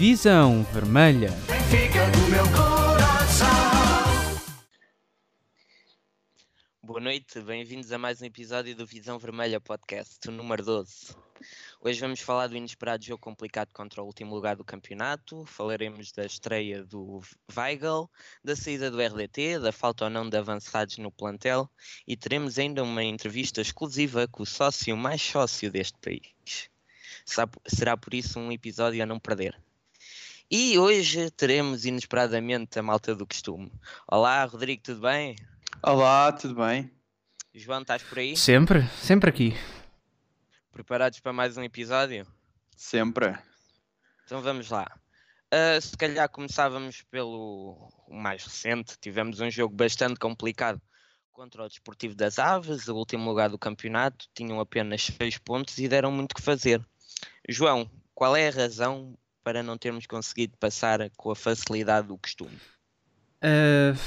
Visão Vermelha. Boa noite, bem-vindos a mais um episódio do Visão Vermelha Podcast, número 12. Hoje vamos falar do inesperado jogo complicado contra o último lugar do campeonato, falaremos da estreia do Weigl, da saída do RDT, da falta ou não de avançados no plantel e teremos ainda uma entrevista exclusiva com o sócio mais sócio deste país. Será por isso um episódio a não perder. E hoje teremos inesperadamente a malta do costume. Olá, Rodrigo, tudo bem? Olá, tudo bem? João, estás por aí? Sempre, sempre aqui. Preparados para mais um episódio? Sempre. Então vamos lá. Uh, se calhar começávamos pelo mais recente. Tivemos um jogo bastante complicado contra o Desportivo das Aves, o último lugar do campeonato. Tinham apenas 6 pontos e deram muito que fazer. João, qual é a razão para não termos conseguido passar com a facilidade do costume? Uh,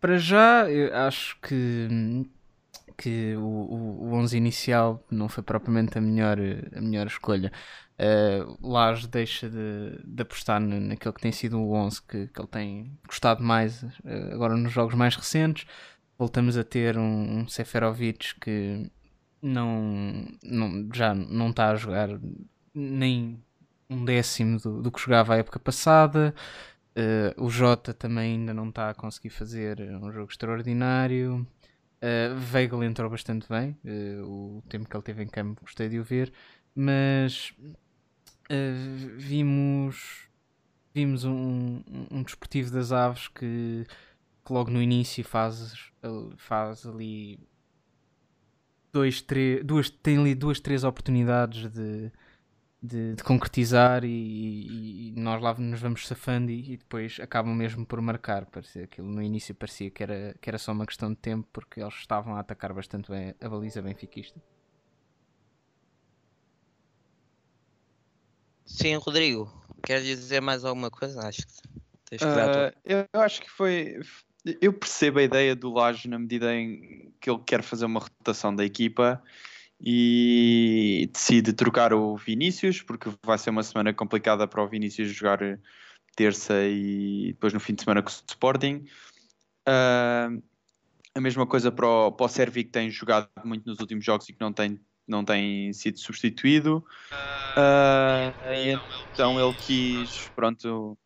para já, eu acho que, que o, o, o 11 inicial não foi propriamente a melhor, a melhor escolha. Uh, deixa de, de apostar naquele que tem sido o 11 que, que ele tem gostado mais uh, agora nos jogos mais recentes. Voltamos a ter um, um Seferovic que não, não, já não está a jogar nem um décimo do, do que jogava a época passada. Uh, o Jota também ainda não está a conseguir fazer um jogo extraordinário. Uh, Weigl entrou bastante bem. Uh, o tempo que ele teve em campo gostei de o ver. Mas uh, vimos, vimos um, um desportivo das aves que, que logo no início faz, faz ali dois, três, duas, tem ali duas, três oportunidades de, de, de concretizar e, e, nós lá nos vamos safando e, e, depois acabam mesmo por marcar. Parecia, aquilo no início parecia que era, que era só uma questão de tempo porque eles estavam a atacar bastante bem a baliza benfiquista. Sim, Rodrigo, queres dizer mais alguma coisa? Acho que tens que uh, Eu acho que foi. Eu percebo a ideia do Laje na medida em que ele quer fazer uma rotação da equipa e decide trocar o Vinícius, porque vai ser uma semana complicada para o Vinícius jogar terça e depois no fim de semana com o Sporting. Uh, a mesma coisa para o, para o Servi, que tem jogado muito nos últimos jogos e que não tem, não tem sido substituído. Uh, então ele quis, pronto.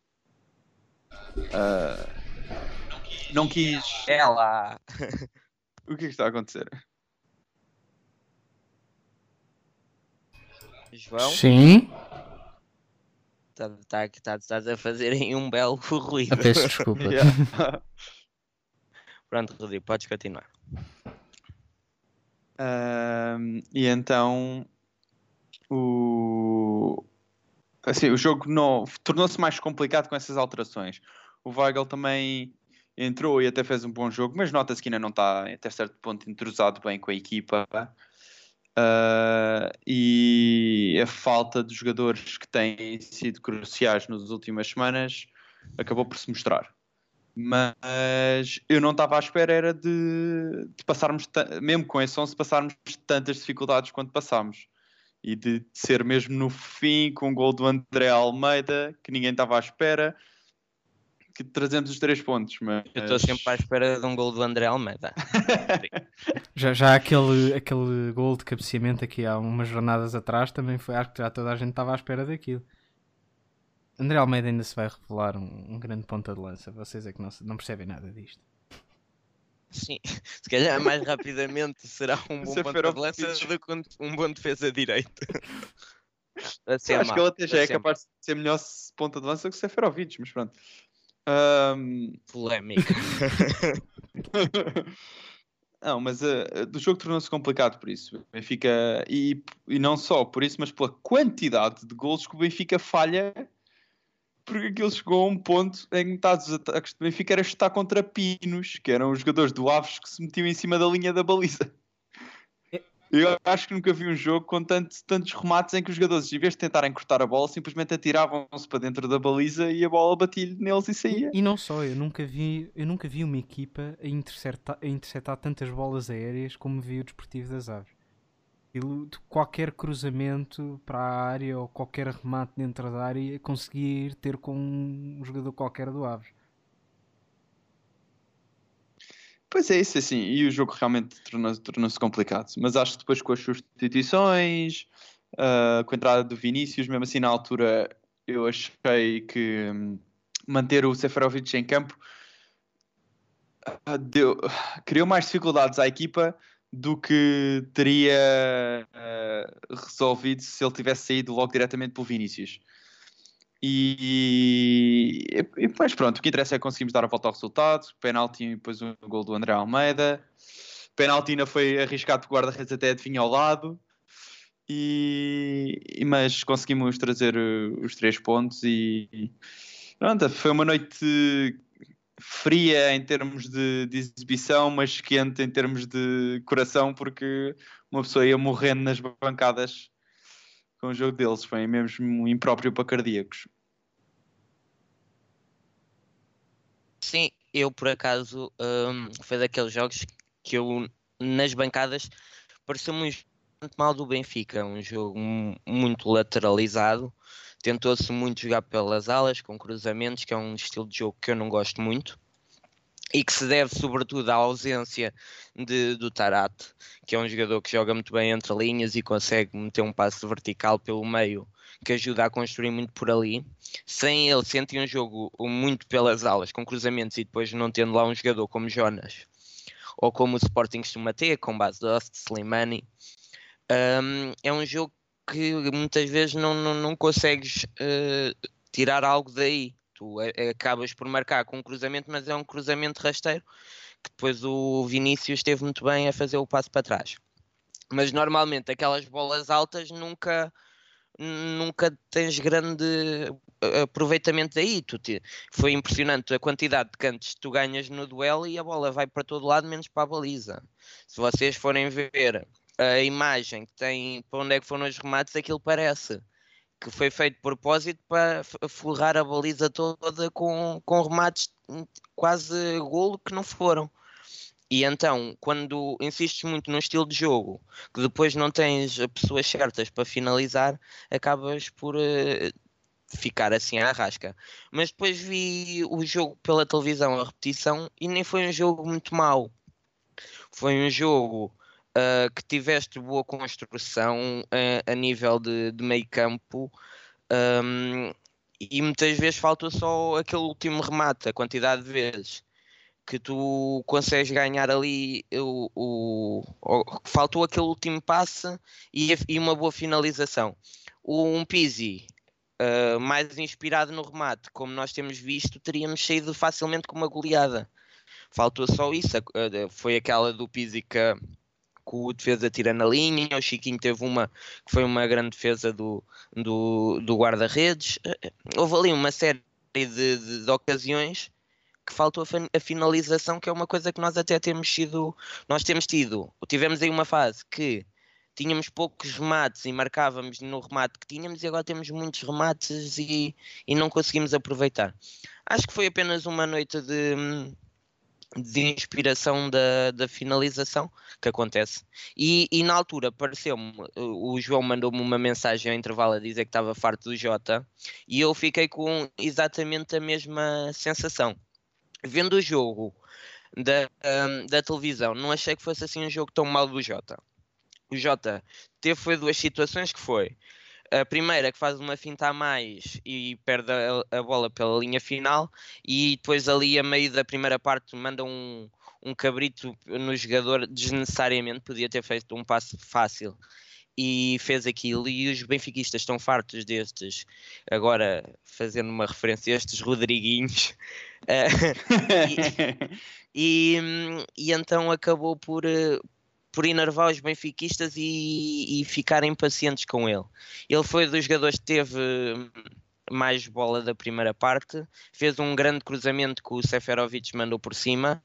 Uh, não quis. Ela! o que é que está a acontecer? João? Sim. Estás tá, tá, tá, a fazer um belo ruído. Eu peço desculpa. Pronto, Rodrigo, podes continuar. Uh, e então o, assim, o jogo tornou-se mais complicado com essas alterações. O Weigl também entrou e até fez um bom jogo, mas nota-se que ainda não está até certo ponto entrosado bem com a equipa. Uh, e a falta de jogadores que têm sido cruciais nas últimas semanas acabou por se mostrar. Mas eu não estava à espera era de, de passarmos, mesmo com esse 11, passarmos tantas dificuldades quanto passámos. E de ser mesmo no fim com o gol do André Almeida, que ninguém estava à espera, que trazemos os três pontos. Mas... Eu estou sempre à espera de um gol do André Almeida. já, já aquele, aquele gol de cabeceamento aqui há umas jornadas atrás também foi, acho que já toda a gente estava à espera daquilo. André Almeida ainda se vai revelar um, um grande ponta de lança. Vocês é que não, não percebem nada disto. Sim, se calhar mais rapidamente será um bom ponta de lança do que um bom defesa direito. Acho que ele até já é capaz de ser melhor ponta de lança que o Seferovic, mas pronto. Um... Polémica. não, mas uh, do jogo tornou-se complicado por isso. O Benfica, e, e não só por isso, mas pela quantidade de gols que o Benfica falha, porque aquilo chegou a um ponto em que metade dos ataques do Benfica era estar contra pinos, que eram os jogadores do Aves que se metiam em cima da linha da baliza. Eu acho que nunca vi um jogo com tantos, tantos remates em que os jogadores, em vez de tentarem cortar a bola, simplesmente atiravam-se para dentro da baliza e a bola batia neles e saía. E, e, não só, eu nunca vi, eu nunca vi uma equipa a interceptar, a interceptar tantas bolas aéreas como vi o Desportivo das Aves. de qualquer cruzamento para a área ou qualquer remate dentro da área conseguir ter com um jogador qualquer do Aves. Pois é, isso assim, e o jogo realmente tornou-se tornou complicado. Mas acho que depois com as substituições, uh, com a entrada do Vinícius, mesmo assim na altura eu achei que um, manter o Seferovic em campo uh, deu, criou mais dificuldades à equipa do que teria uh, resolvido se ele tivesse saído logo diretamente pelo Vinícius. E, e, depois pronto, o que interessa é que conseguimos dar a volta ao resultado, penalti e depois o um gol do André Almeida. Penalti ainda foi arriscado por guarda-redes até adivinha ao lado. E, mas conseguimos trazer os três pontos e pronto, foi uma noite fria em termos de, de, exibição, mas quente em termos de coração, porque uma pessoa ia morrendo nas bancadas com o jogo deles. Foi mesmo impróprio para cardíacos. Sim, eu por acaso um, foi daqueles jogos que eu nas bancadas pareceu muito mal do Benfica, um jogo muito lateralizado tentou-se muito jogar pelas alas, com cruzamentos, que é um estilo de jogo que eu não gosto muito. E que se deve sobretudo à ausência de, do Tarat, que é um jogador que joga muito bem entre linhas e consegue meter um passo vertical pelo meio, que ajuda a construir muito por ali. Sem ele, senti um jogo muito pelas alas, com cruzamentos e depois não tendo lá um jogador como Jonas, ou como o Sporting costuma ter, com base de Slimani. Um, é um jogo que muitas vezes não, não, não consegues uh, tirar algo daí. Tu é, acabas por marcar com um cruzamento, mas é um cruzamento rasteiro que depois o Vinícius esteve muito bem a fazer o passo para trás. Mas normalmente aquelas bolas altas nunca nunca tens grande eh, aproveitamento daí. Tu te, foi impressionante a quantidade de cantos que tu ganhas no duelo e a bola vai para todo lado, menos para a baliza. Se vocês forem ver a imagem que tem para onde é que foram os remates, aquilo parece que foi feito de propósito para forrar a baliza toda com, com remates quase golo que não foram. E então, quando insistes muito no estilo de jogo, que depois não tens pessoas certas para finalizar, acabas por uh, ficar assim à rasca. Mas depois vi o jogo pela televisão, a repetição, e nem foi um jogo muito mau. Foi um jogo uh, que tiveste boa construção uh, a nível de, de meio campo um, e muitas vezes falta só aquele último remate, a quantidade de vezes que tu consegues ganhar ali o, o, o faltou aquele último passe e, e, uma boa finalização. Um Pizzi uh, mais inspirado no remate, como nós temos visto, teríamos saído facilmente com uma goleada. Faltou só isso. Uh, foi aquela do Pizzi que o defesa tira na linha, o Chiquinho teve uma que foi uma grande defesa do, do, do guarda-redes. Eh, houve ali uma série de, de, de ocasiões que faltou a, finalização, que é uma coisa que nós até temos sido, nós temos tido, tivemos aí uma fase que tínhamos poucos remates e marcávamos no remate que tínhamos e agora temos muitos remates e, e não conseguimos aproveitar. Acho que foi apenas uma noite de, de inspiração da, da finalização que acontece. E, e na altura pareceu-me, o João mandou-me uma mensagem ao intervalo a dizer que estava farto do Jota e eu fiquei com exatamente a mesma sensação. Vendo o jogo da, um, da televisão, não achei que fosse assim um jogo tão mal do Jota. O Jota teve foi duas situações que foi a primeira que faz uma finta a mais e perde a, a, bola pela linha final e depois ali a meio da primeira parte manda um, um cabrito no jogador desnecessariamente, podia ter feito um passe fácil e fez aquilo e os benfiquistas estão fartos destes, agora fazendo uma referência a estes Rodriguinhos uh, e, e, e, então acabou por, eh, por enervar os benfiquistas e, e ficarem pacientes com ele. Ele foi dos jogadores que teve mais bola da primeira parte, fez um grande cruzamento que o Seferovic mandou por cima.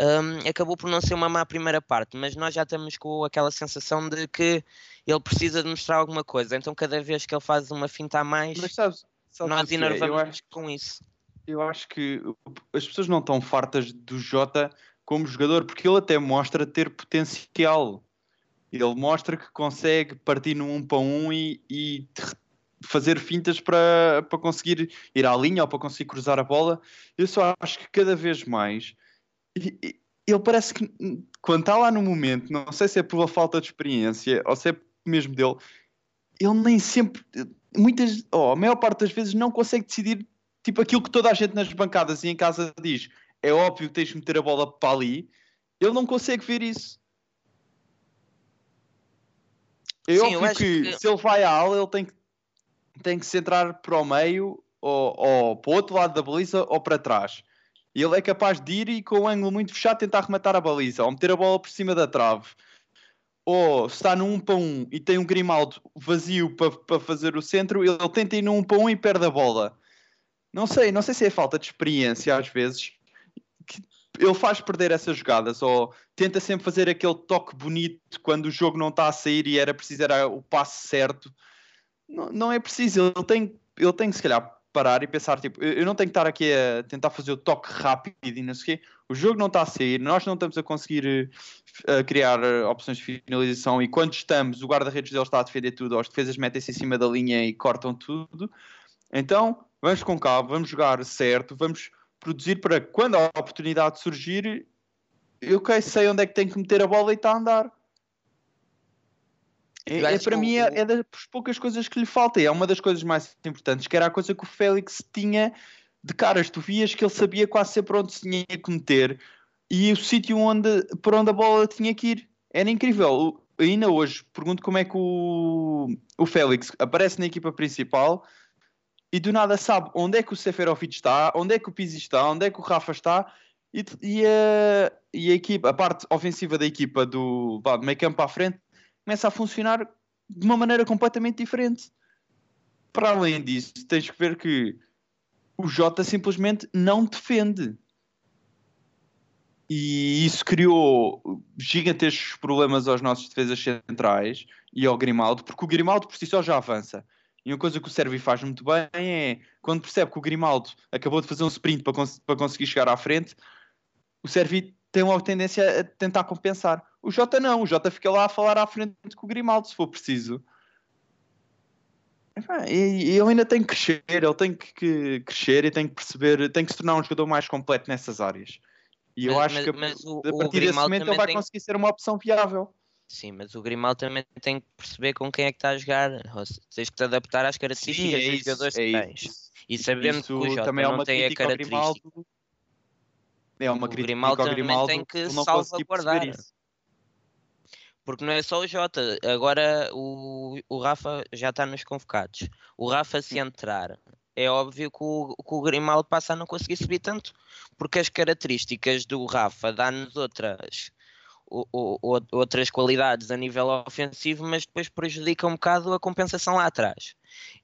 Um, acabou por não ser uma má primeira parte, mas nós já estamos com aquela sensação de que ele precisa de mostrar alguma coisa. Então, cada vez que ele faz uma finta a mais, sabes, sabes nós enervamos acho, com isso. Eu acho que as pessoas não estão fartas do Jota como jogador, porque ele até mostra ter potencial. Ele mostra que consegue partir num um para um e, e fazer fintas para, para conseguir ir à linha ou para conseguir cruzar a bola. Eu só acho que cada vez mais ele parece que quando está lá no momento, não sei se é pela falta de experiência ou se é mesmo dele, ele nem sempre, muitas, oh, a maior parte das vezes não consegue decidir tipo aquilo que toda a gente nas bancadas e em casa diz. É óbvio que tens de meter a bola para ali. Ele não consegue ver isso. É Sim, óbvio que, que, se ele vai à ala, ele tem que, tem que se entrar para o meio ou, ou para o outro lado da baliza ou para trás. E ele é capaz de ir e com o um ângulo muito fechado tentar rematar a baliza ou meter a bola por cima da trave. Ou se está no 1 um para 1 um, e tem um Grimaldo vazio para, para fazer o centro, ele tenta ir no 1 um para 1 um e perde a bola. Não sei, não sei se é falta de experiência às vezes que ele faz perder essas jogadas ou tenta sempre fazer aquele toque bonito quando o jogo não está a sair e era preciso era o passo certo. Não, não é preciso, ele tem, ele tem se calhar parar e pensar, tipo, eu não tenho que estar aqui a tentar fazer o toque rápido e não sei o quê. O jogo não está a sair, nós não estamos a conseguir uh, criar eh, opções de finalização e quando estamos, o guarda-redes dele está a defender tudo, as defesas metem-se em cima da linha e cortam tudo. Então, vamos com calma, vamos jogar certo, vamos produzir para quando a oportunidade surgir, eu sei onde é que tenho que meter a bola e está a andar. É, é para mim é, é, das poucas coisas que lhe falta. É uma das coisas mais importantes, que era a coisa que o Félix tinha de caras. Tu vias que ele sabia quase sempre onde se tinha que meter e o sítio onde, por onde a bola tinha que ir. Era incrível. Ainda hoje pergunto como é que o, o Félix aparece na equipa principal e do nada sabe onde é que o Seferovic está, onde é que o Pizzi está, onde é que o Rafa está e, e, a, e a, equipa, a parte ofensiva da equipa do, do meio campo à frente começa a funcionar de uma maneira completamente diferente. Para além disso, tens que ver que o Jota simplesmente não defende. E isso criou gigantescos problemas aos nossos defesas centrais e ao Grimaldo, porque o Grimaldo por si só já avança. E uma coisa que o Sérvio faz muito bem é quando percebe que o Grimaldo acabou de fazer um sprint para, cons para conseguir chegar à frente, o Sérvio tem uma tendência a tentar compensar. O Jota não, o Jota fica lá a falar à frente com o Grimaldo, se for preciso. E ele ainda tem que crescer, ele tem que crescer e tem que perceber, tem que se tornar um jogador mais completo nessas áreas. E eu acho mas, que mas o, a partir desse momento ele vai tem... conseguir ser uma opção viável. Sim, mas o Grimaldo também tem que perceber com quem é que está a jogar. Tens que te adaptar às características Sim, é dos jogadores que é tens. E sabendo isso que o Jota também é não tem a característica. É uma o crítica Grimaldo ao Grimaldo tem que salvaguardar. Porque não é só o Jota, agora o, o Rafa já está nos convocados. O Rafa, se entrar, é óbvio que o, que o Grimaldo passa a não conseguir subir tanto, porque as características do Rafa dão-nos outras, o, o, outras qualidades a nível ofensivo, mas depois prejudica um bocado a compensação lá atrás.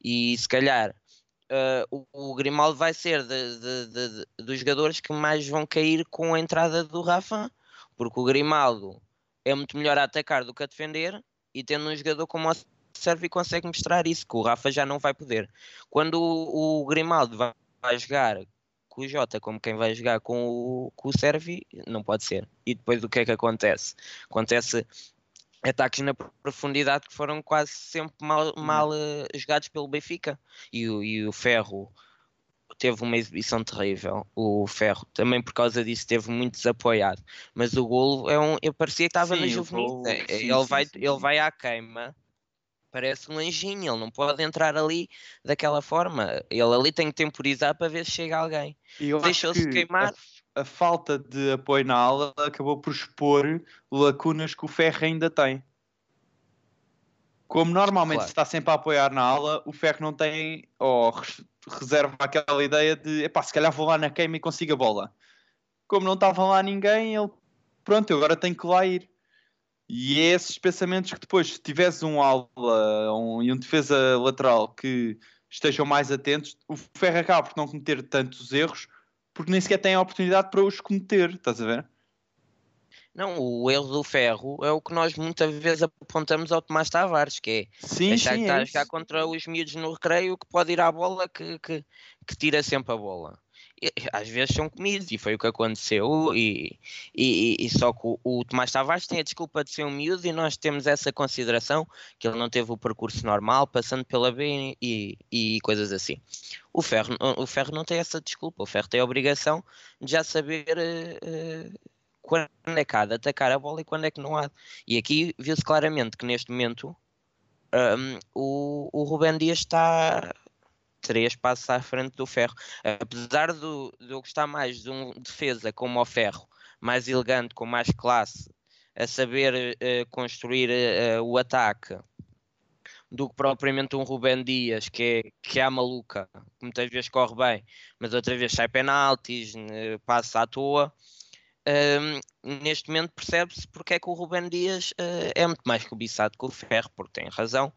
E se calhar uh, o, o, Grimaldo vai ser de, de, de, dos jogadores que mais vão cair com a entrada do Rafa, porque o Grimaldo é muito melhor a atacar do que a defender, e tendo um jogador como o Servi consegue mostrar isso, que o Rafa já não vai poder. Quando o, o Grimaldo vai, vai, jogar com o Jota como quem vai jogar com o, com o não pode ser. E depois o que é que acontece? Acontece ataques na profundidade que foram quase sempre mal, mal uh, jogados pelo Benfica. E, e o Ferro teve uma exibição terrível. O Ferro também por causa disso teve muito desapoiado. Mas o golo é um, eu parecia que estava na juvenil. É, ele, sim, vai, ele vai à queima. Parece um anjinho, ele não pode entrar ali daquela forma. Ele ali tem que temporizar para ver se chega alguém. Deixou-se queimar. A, a, falta de apoio na ala acabou por expor lacunas que o Ferro ainda tem. Como normalmente claro. está sempre a apoiar na ala, o Ferro não tem, ou reserva aquela ideia de epá, se calhar vou lá na queima e consigo a bola. Como não estava lá ninguém, ele pronto, eu agora tenho que lá ir. E é esses pensamentos que depois, se tivesse um ala um, e um defesa lateral que estejam mais atentos, o Ferro acaba por não cometer tantos erros porque nem sequer tem a oportunidade para os cometer, estás a ver? Não, o erro do ferro é o que nós muitas vezes apontamos ao Tomás Tavares, que é sim, achar sim, que está é a jogar contra os miúdos no recreio que pode ir à bola que, que, que tira sempre a bola. às vezes são comidos e foi o que aconteceu e, e, e só que o, o, Tomás Tavares tem a desculpa de ser um miúdo e nós temos essa consideração que ele não teve o percurso normal passando pela B e, e coisas assim o Ferro, o Ferro não tem essa desculpa o Ferro tem a obrigação de já saber uh, quando é que há de atacar a bola e quando é que não há e aqui viu-se claramente que neste momento um, o, o Rubem Dias está três passos à frente do Ferro. Apesar do, de eu gostar mais de um defesa como o Ferro, mais elegante, com mais classe, a saber uh, construir uh, o ataque, do que propriamente um Rubem Dias, que é, que é a maluca, que muitas vezes corre bem, mas outra vez sai penaltis, uh, passa à toa. Um, neste momento percebe-se porque é que o Rubem Dias é muito mais cobiçado que o Ferro, porque tem razão.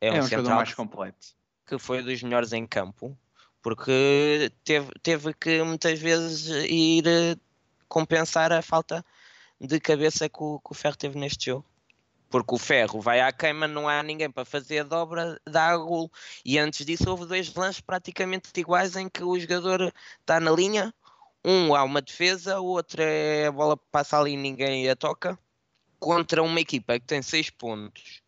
É, é um, um central mais completo que foi dos melhores em campo, porque teve, teve que muitas vezes ir eh, compensar a falta de cabeça que o, que o Ferro teve neste jogo. Porque o Ferro vai à queima, não há ninguém para fazer a dobra, dá a gol. E antes disso houve dois lances praticamente iguais em que o jogador está na linha, um há uma defesa, o outro é a bola passa ali e ninguém a toca, contra uma equipa que tem seis pontos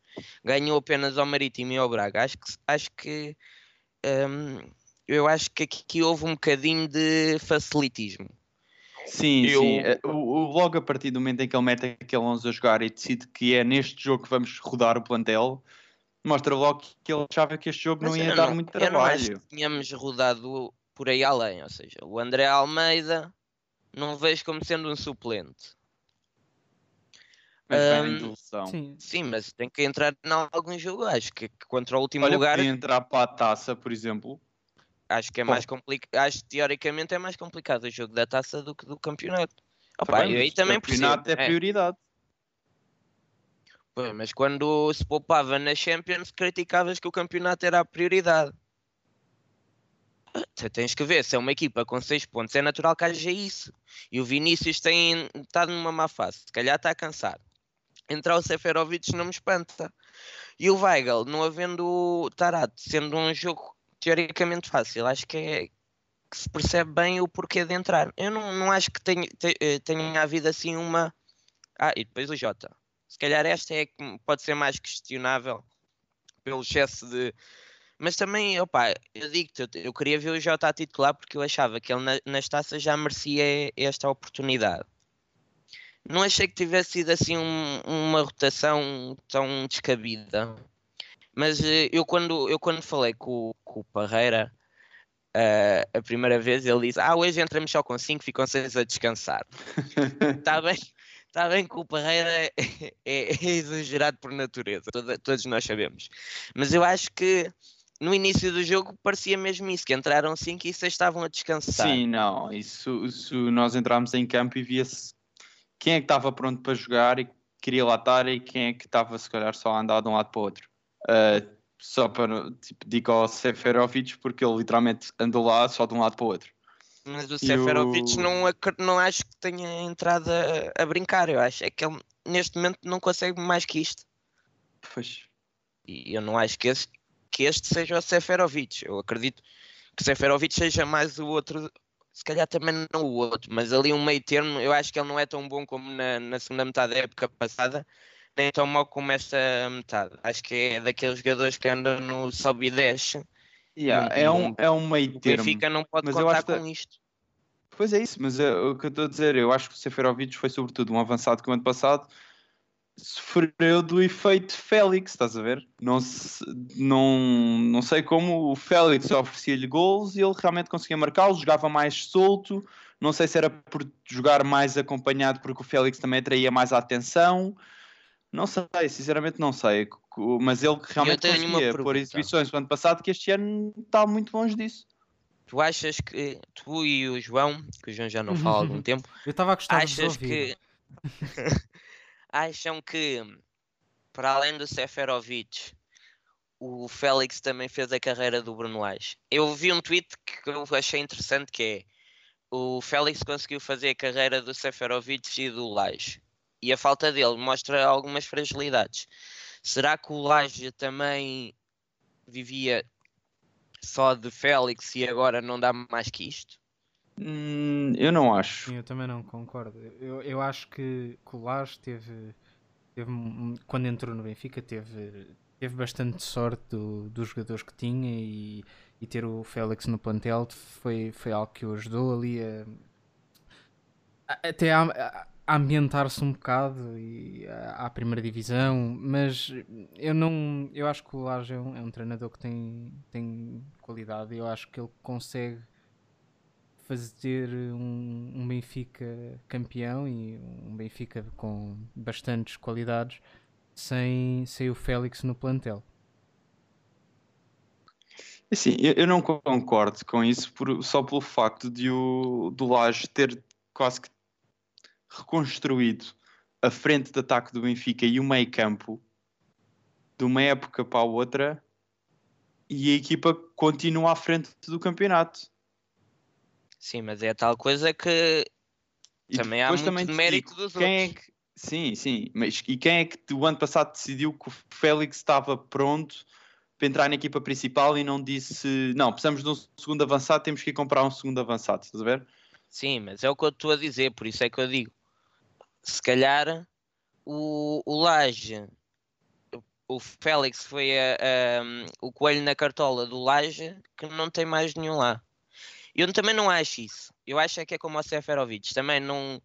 ganhou apenas ao Marítimo e ao Braga. Acho que, acho que um, eu acho que aqui houve um bocadinho de facilitismo. Sim, eu... sim. Eh, o, logo a partir do momento em que ele mete aquele 11 a jogar e decide que é neste jogo que vamos rodar o plantel, mostra logo que ele achava que este jogo Mas não ia dar não, muito trabalho. Eu não acho que tínhamos rodado por aí além, ou seja, o André Almeida não vejo como sendo um suplente. Mas um, sim. sim, mas tem que entrar em algum jogo. Acho que, contra o último Olha, lugar. entrar para a taça, por exemplo. Acho que é Pô. mais complicado. Acho que teoricamente é mais complicado o jogo da taça do que do campeonato. Opa, aí também o campeonato percebo. é prioridade. É. mas quando se poupava na Champions, criticavas que o campeonato era a prioridade. Tu tens que ver, se é uma equipa com 6 pontos, é natural que haja isso. E o Vinícius tem estado numa má fase, se calhar está cansado entrar o Seferovic não me espanta. E o Weigl, não havendo o Tarat, sendo um jogo teoricamente fácil, acho que é que se percebe bem o porquê de entrar. Eu não, não acho que tenha, eh, tenha havido assim uma. Ah, e depois o Jota. Se calhar esta é que pode ser mais questionável pelo excesso de. Mas também, opa, eu digo-te, eu queria ver o Jota a titular porque eu achava que ele nas taças já merecia esta oportunidade não achei que tivesse sido assim um, uma rotação tão descabida. Mas uh, eu, quando, eu quando falei com, com o Parreira uh, a primeira vez, ele disse: Ah, hoje entramos só com 5, ficam 6 a descansar. Está bem, tá bem que o Parreira é, é, é exagerado por natureza, Toda, todos nós sabemos. Mas eu acho que no início do jogo parecia mesmo isso, que entraram 5 e 6 estavam a descansar. Sim, não, isso, isso nós entramos em campo e via-se quem é que estava pronto para jogar e queria lá estar e quem é que estava se calhar só a andar de um lado para o outro. Uh, só para, tipo, digo ao Seferovic porque ele literalmente andou lá só de um lado para o outro. Mas o Seferovic o... não, não acho que tenha entrado a, a, brincar, eu acho. É que ele neste momento não consegue mais que isto. Pois. E eu não acho que este, que este seja o Seferovic. Eu acredito que o Seferovic seja mais o outro, se calhar também não o outro, mas ali um meio termo, eu acho que ele não é tão bom como na, na segunda metade da época passada, nem tão mau como esta metade. Acho que é daqueles jogadores que andam no sobe e desce. Yeah, é, um, é um meio termo. O Benfica não pode mas contar com que... isto. Pois é isso, mas é, o que eu estou a dizer, eu acho que o Seferovic foi sobretudo um avançado que o ano passado sofreu do efeito Félix, estás a ver? Não, se, não, não sei como o Félix oferecia-lhe gols e ele realmente conseguia marcá-los, jogava mais solto. Não sei se era por jogar mais acompanhado porque o Félix também atraía mais a atenção. Não sei, sinceramente não sei. Mas ele realmente conseguia pôr exibições no ano passado que este ano está muito longe disso. Tu achas que tu e o João, que o João já não fala há algum tempo, eu estava a gostar achas que acham que, para além do Seferovic, o Félix também fez a carreira do Bruno Lage? Eu vi um tweet que eu achei interessante que é o Félix conseguiu fazer a carreira do Seferovic e do Lage. E a falta dele mostra algumas fragilidades. Será que o Lage também vivia só de Félix e agora não dá mais que isto? Hum, eu não acho. Sim, eu também não concordo. Eu, eu acho que Colares teve, teve, quando entrou no Benfica, teve, teve bastante sorte do, dos jogadores que tinha e, e ter o Félix no plantel foi, foi algo que o ajudou ali a, até a, a ambientar-se um bocado e à primeira divisão, mas eu não eu acho que o Laje é um, é um treinador que tem, tem qualidade eu acho que ele consegue fazer um, um, Benfica campeão e um Benfica com bastantes qualidades sem, sem o Félix no plantel. Sim, eu, eu não concordo com isso por, só pelo facto de o do Laje ter quase que reconstruído a frente de ataque do Benfica e o meio campo de uma época para a outra e a equipa continua à frente do campeonato. Sim, mas é tal coisa que e também há muito também mérito dos quem é outros. É que, sim, sim, mas e quem é que o ano passado decidiu que o Félix estava pronto para entrar na equipa principal e não disse não, precisamos de um segundo avançado, temos que ir comprar um segundo avançado, estás a ver? Sim, mas é o que eu estou a dizer, por isso é que eu digo se calhar o, o Laje, o Félix foi a, a, o coelho na cartola do Laje que não tem mais nenhum lá. Eu também não acho isso. Eu acho é que é como o Seferovic. Também não.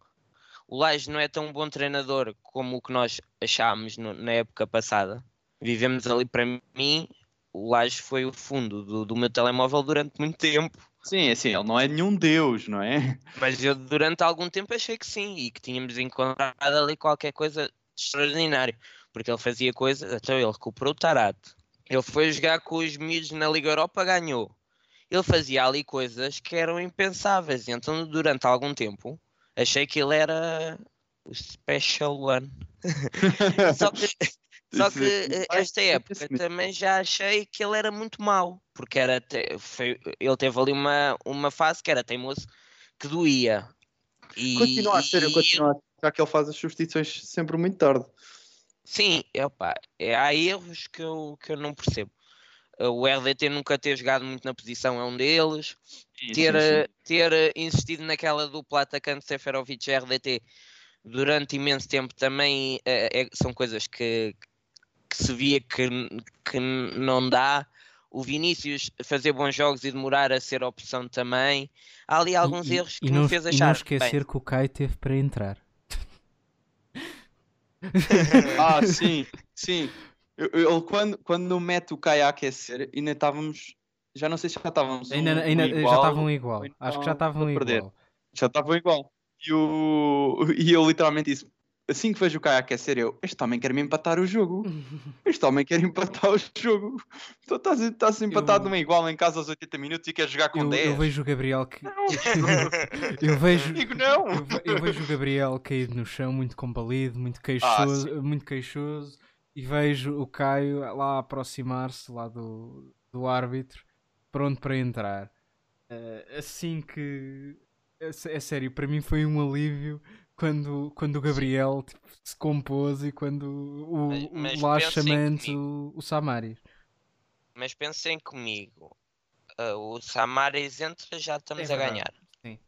O Laje não é tão bom treinador como o que nós achámos no, na época passada. Vivemos ali, para mim, o Laje foi o fundo do, do meu telemóvel durante muito tempo. Sim, assim, ele não é nenhum deus, não é? Mas eu durante algum tempo achei que sim e que tínhamos encontrado ali qualquer coisa de extraordinário. Porque ele fazia coisas, até ele recuperou o Tarato. Ele foi jogar com os miúdos na Liga Europa, ganhou. Ele fazia ali coisas que eram impensáveis. Então, durante algum tempo, achei que ele era o Special One. Só que só que eh, esta época também já achei que ele era muito mau, porque era foi, ele teve ali uma, uma fase que era teimoso que doía. E, continua a ser, e, continua a ser, já que ele faz as substituições sempre muito tarde. Sim, opa, é, há erros que eu, que eu não percebo. O RDT nunca ter jogado muito na posição é um deles. Sim, ter, sim, sim. Eh, ter eh, insistido naquela dupla atacante Seferovic e RDT durante imenso tempo também é, é, são coisas que, que se via que, que não dá. O Vinícius fazer bons jogos e demorar a ser opção também. Há ali alguns e, erros que e não, me fez achar. E não esquecer bem. que o Caio teve para entrar. ah, sim, sim. Quando, quando mete o Caio a aquecer, ainda estávamos. Já não sei se já estávamos. Ainda, um, ainda igual, já estavam igual. Acho que já estavam igual. Já estavam igual. E, o, e eu literalmente disse: assim que vejo o Caio aquecer, eu, este homem quer me empatar o jogo. Este homem quer empatar o jogo. Então estás, estás empatado eu... numa igual em casa aos 80 minutos e queres jogar com eu, 10. Eu vejo o Gabriel que. eu vejo. Digo não. Eu, eu, vejo o Gabriel caído no chão, muito compalido, muito queixoso, ah, muito queixoso. E vejo o Caio lá aproximar-se lá do, do árbitro, pronto para entrar. Uh, assim que. É, é sério, para mim foi um alívio quando, quando o Gabriel tipo, se compôs e quando o, mas, o Lachamento o, o Samaris. Mas pensem comigo, uh, o Samaris entra já estamos é a ganhar. Sim.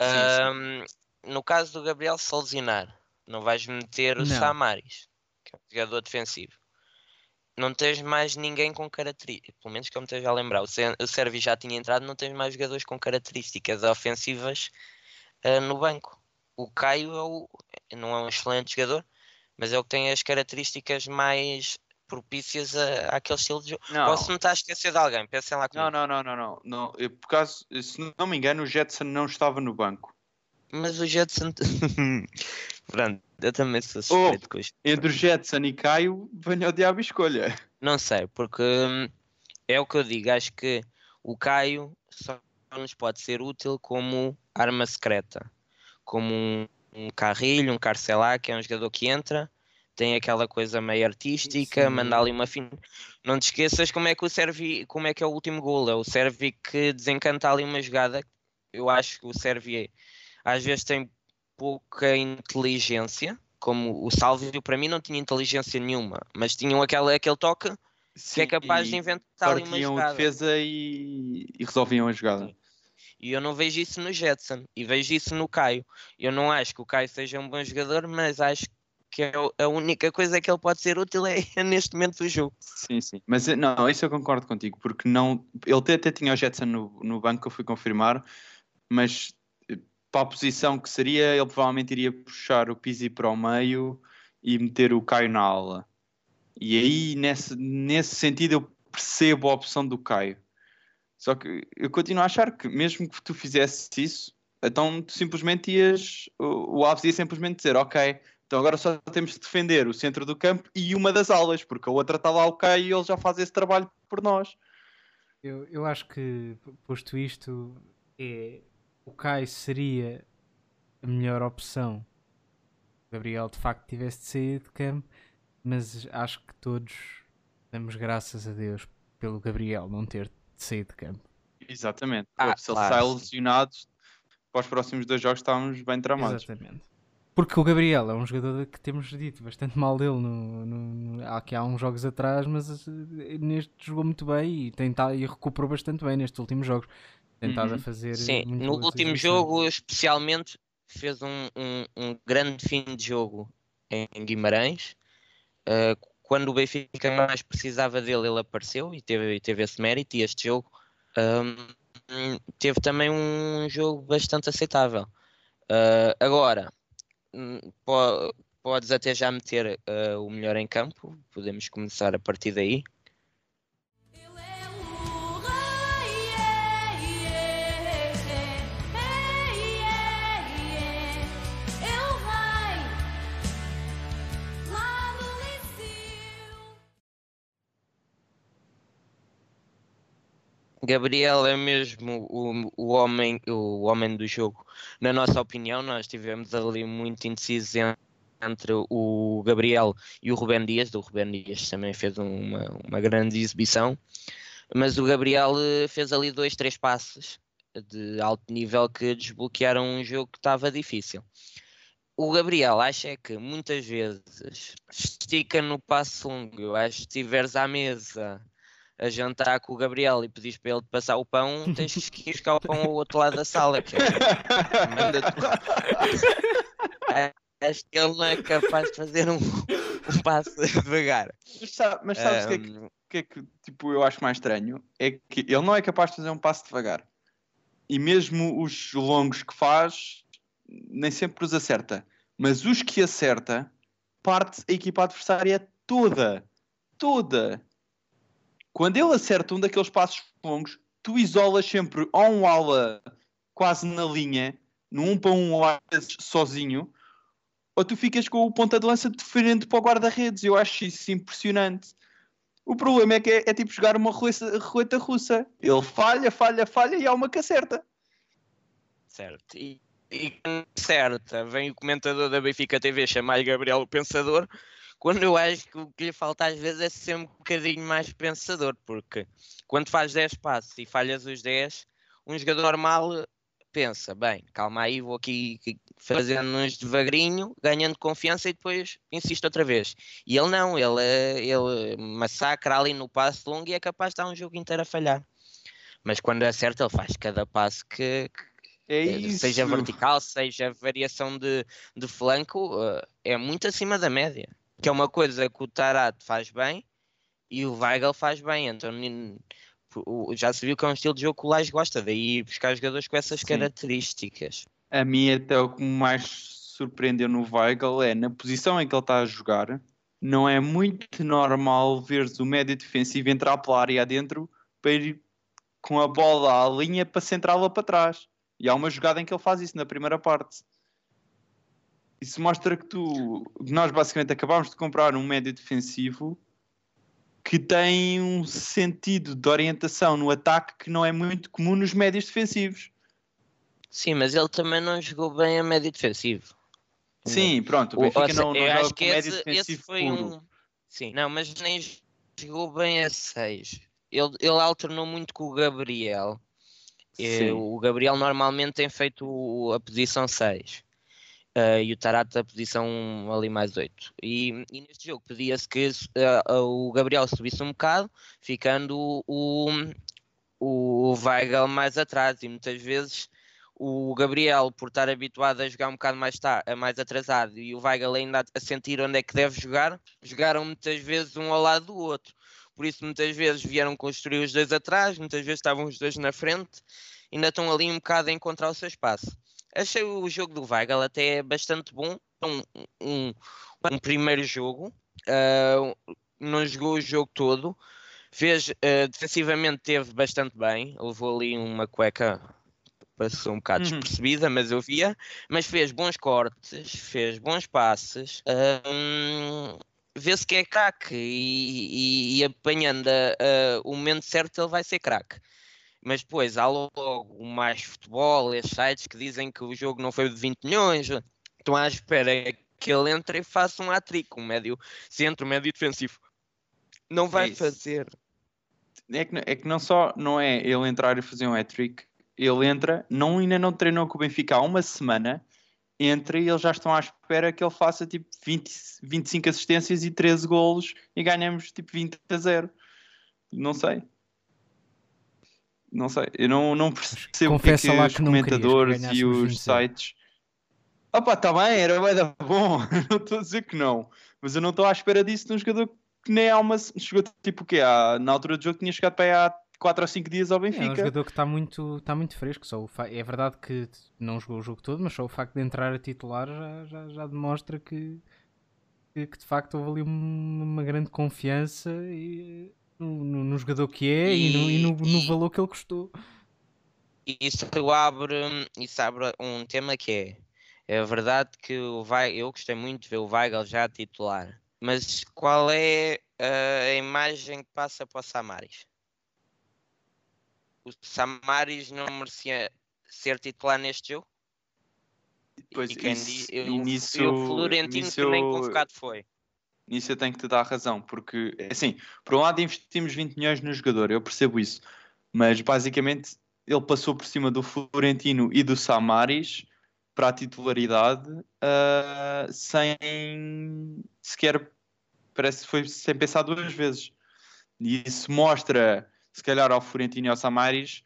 Um, sim, sim. No caso do Gabriel Solzinar, não vais meter o não. Samaris, jogador defensivo. Não tens mais ninguém com características, pelo menos que eu me esteja a lembrar. O, o Servi já tinha entrado, não tens mais jogadores com características ofensivas uh, no banco o Caio é o, não é um excelente jogador, mas é o que tem as características mais propícias a, àquele estilo de jogo. Não. Posso não estar a esquecer de alguém, pensem lá comigo. Não, não, não, não, não. não. Eu, por causa, se não me engano, o Jetson não estava no banco. Mas o Jetson. Pronto, eu também sou suspeito oh, com isto. Entre o Jetson e Caio, venha o diabo escolha. Não sei, porque hum, é o que eu digo. Acho que o Caio só nos pode ser útil como arma secreta como um, um Carrilho, um Carcelá, que é um jogador que entra, tem aquela coisa meio artística, Sim. manda ali uma fina. Não te esqueças como é que o Servi, como é que é o último gol, é o Servi que desencanta ali uma jogada. Eu acho que o Servi às vezes tem pouca inteligência, como o Salvio para mim não tinha inteligência nenhuma, mas tinham aquele, aquele toque Sim, que é capaz de inventar ali uma jogada. defesa e, e resolviam a jogada. Sim. E eu não vejo isso no Jetson e vejo isso no Caio. Eu não acho que o Caio seja um bom jogador, mas acho que é a única coisa que ele pode ser útil é neste momento do jogo. Sim, sim. Mas eh, não, isso eu concordo contigo, porque não. Ele até, até tinha o Jetson no, no banco, eu fui confirmar, mas para a posição que seria, ele provavelmente iria puxar o Pizzi para o meio e meter o Caio na ala. E aí, nesse, nesse sentido, eu percebo a opção do Caio. Só que eu continuo a achar que, mesmo que tu fizesses isso, então tu simplesmente ias. O, o Alves ia simplesmente dizer: Ok, então agora só temos de defender o centro do campo e uma das alas, porque a outra está lá o Caio e ele já faz esse trabalho por nós. Eu, eu acho que, posto isto, é, o Caio seria a melhor opção. O Gabriel de facto tivesse de sair de campo, mas acho que todos damos graças a Deus pelo Gabriel não ter de sair de campo. Exatamente. Ah, Se ele claro, sai sim. lesionado, para os próximos dois jogos estávamos bem tramados. Exatamente. Porque o Gabriel é um jogador que temos dito bastante mal dele no, no, no- há, que há uns jogos atrás, mas eh, neste jogou muito bem e, tem e recuperou bastante bem nestes últimos jogos. Tentado Uhum. a fazer. Sim, no último jogo, especialmente, fez um, um, um grande fim de jogo em Guimarães. Uh, quando o Benfica mais precisava dele, ele apareceu e teve, e teve esse mérito. E este jogo um, teve também um jogo bastante aceitável. Uh, agora, hum, po- podes até já meter uh, o melhor em campo, podemos começar a partir daí. Gabriel é mesmo o, o, homem, o homem do jogo. Na nossa opinião, nós tivemos ali muito indecisos en- entre o Gabriel e o Rubén Dias. O Rubén Dias também fez uma, uma grande exibição, mas o Gabriel eh, fez ali dois, três passes de alto nível que desbloquearam um jogo que estava difícil. O Gabriel acha é que muitas vezes estica no passo longo. Acho que se estiveres à mesa a jantar com o Gabriel e pedis para ele passar o pão, tens que ir buscar o pão ao outro lado da sala. Que é, Acho que ele não é capaz de fazer um, um passo devagar. Mas, sabe- mas sabes o que, é que, que é que tipo, eu acho mais estranho? É que ele não é capaz de fazer um passo devagar. E mesmo os longos que faz, nem sempre os acerta. Mas os que acerta, parte a equipa adversária toda. Toda. Quando ele acerta um daqueles passos longos, tu isolas sempre ou um ala quase na linha, num um para um ou às vezes sozinho, ou tu ficas com o ponta de lança diferente para o guarda-redes. Eu acho isso impressionante. O problema é que é, é tipo jogar uma roleta, russa. Ele falha, falha, falha e há uma que acerta. Certo. E, e acerta, vem o comentador da Benfica TV chamar Gabriel o Pensador, quando eu acho que o que lhe falta às vezes é ser um bocadinho mais pensador, porque quando faz 10 passos e falhas os 10, um jogador mal pensa, bem, calma aí, vou aqui fazendo uns devagarinho, ganhando confiança e depois insisto outra vez. E ele não, ele, ele massacra ali no passo longo e é capaz de estar um jogo inteiro a falhar. Mas quando acerta, ele faz cada passo que, É eh, seja vertical, seja variação de, de flanco, eh, é muito acima da média. Que é uma coisa que o Tarat faz bem e o Weigl faz bem. Então já se viu que é um estilo de jogo que o Lage gosta, daí ir buscar jogadores com essas Sim. características. A mim até o que mais surpreendeu no Weigl é na posição em que ele está a jogar. Não é muito normal veres o médio defensivo entrar pela área adentro para ir com a bola à linha para centrá-la para trás. E há uma jogada em que ele faz isso na primeira parte. Isso mostra que tu, nós basicamente acabámos de comprar um médio defensivo que tem um sentido de orientação no ataque que não é muito comum nos médios defensivos. Sim, mas ele também não jogou bem a médio defensivo. Sim, pronto, o Benfica seja, não, não eu acho que médio esse, defensivo esse foi puro. um. Sim, não, mas nem jogou bem a 6. Ele, ele alternou muito com o Gabriel. Sim. O Gabriel normalmente tem feito a posição 6 eh, e o Tarata posição ali mais 8. E, e neste jogo pedia-se que eh, o Gabriel subisse um bocado, ficando o, o Weigl mais atrás e muitas vezes o Gabriel, por estar habituado a jogar um bocado mais, ta- mais atrasado e o Weigl ainda a sentir onde é que deve jogar, jogaram muitas vezes um ao lado do outro. Por isso, muitas vezes vieram construir os dois atrás, muitas vezes estavam os dois na frente, ainda estão ali um bocado a encontrar o seu espaço. Achei o jogo do Weigl até bastante bom, um, um, um primeiro jogo, ah, não jogou o jogo todo, fez eh, defensivamente teve bastante bem, levou ali uma cueca passou um bocado Uhum. despercebida, mas eu via, mas fez bons cortes, fez bons passes, hum, vê-se que é craque. E, e- e apanhando o momento certo ele vai ser craque. Mas depois há logo mais futebol, esses sites que dizem que o jogo não foi de 20 milhões, estão à espera que ele entre e faça um hat-trick, um médio centro, um médio defensivo. Não vai isso. fazer. É que, é que não só não é ele entrar e fazer um hat-trick, ele entra, não, ainda não treinou com o Benfica há uma semana, entra e eles já estão à espera que ele faça tipo 20, 25 assistências e 13 golos e ganhamos tipo 20 a 0. Não sei. Não sei, eu não, não percebo o que é que lá os que querias que comentadores e os 20 sites. Opa, tá bem, era bem da bom, não estou a dizer que não, mas eu não estou à espera disso de um jogador que nem há uma. Chegou tipo o quê? Há, na altura do jogo tinha chegado para aí há 4 ou 5 dias ao É um Benfica. jogador que está muito, tá muito fresco. Só fa- É verdade que não jogou o jogo todo, mas só o facto de entrar a titular já, já, já demonstra que, que, de facto houve ali um- uma grande confiança e, no, no- no jogador que é e, no, e no- no E- valor que ele custou. E Isso abre, isso abre um tema que é, é verdade que o Vai, eu gostei muito de ver o Weigl já titular, mas qual é a imagem que passa para o Samaris? O Samaris não merecia ser titular neste jogo? Pois, e quem isso- diz, e eu, nisso- o Florentino nisso que nem eu- convocado foi. Nisso eu tenho que te dar razão, porque, assim, por um lado investimos 20 milhões no jogador, eu percebo isso, mas basicamente ele passou por cima do Florentino e do Samaris para a titularidade ah, sem sequer, parece que foi sem pensar duas vezes. E isso mostra, se calhar, ao Florentino e ao Samaris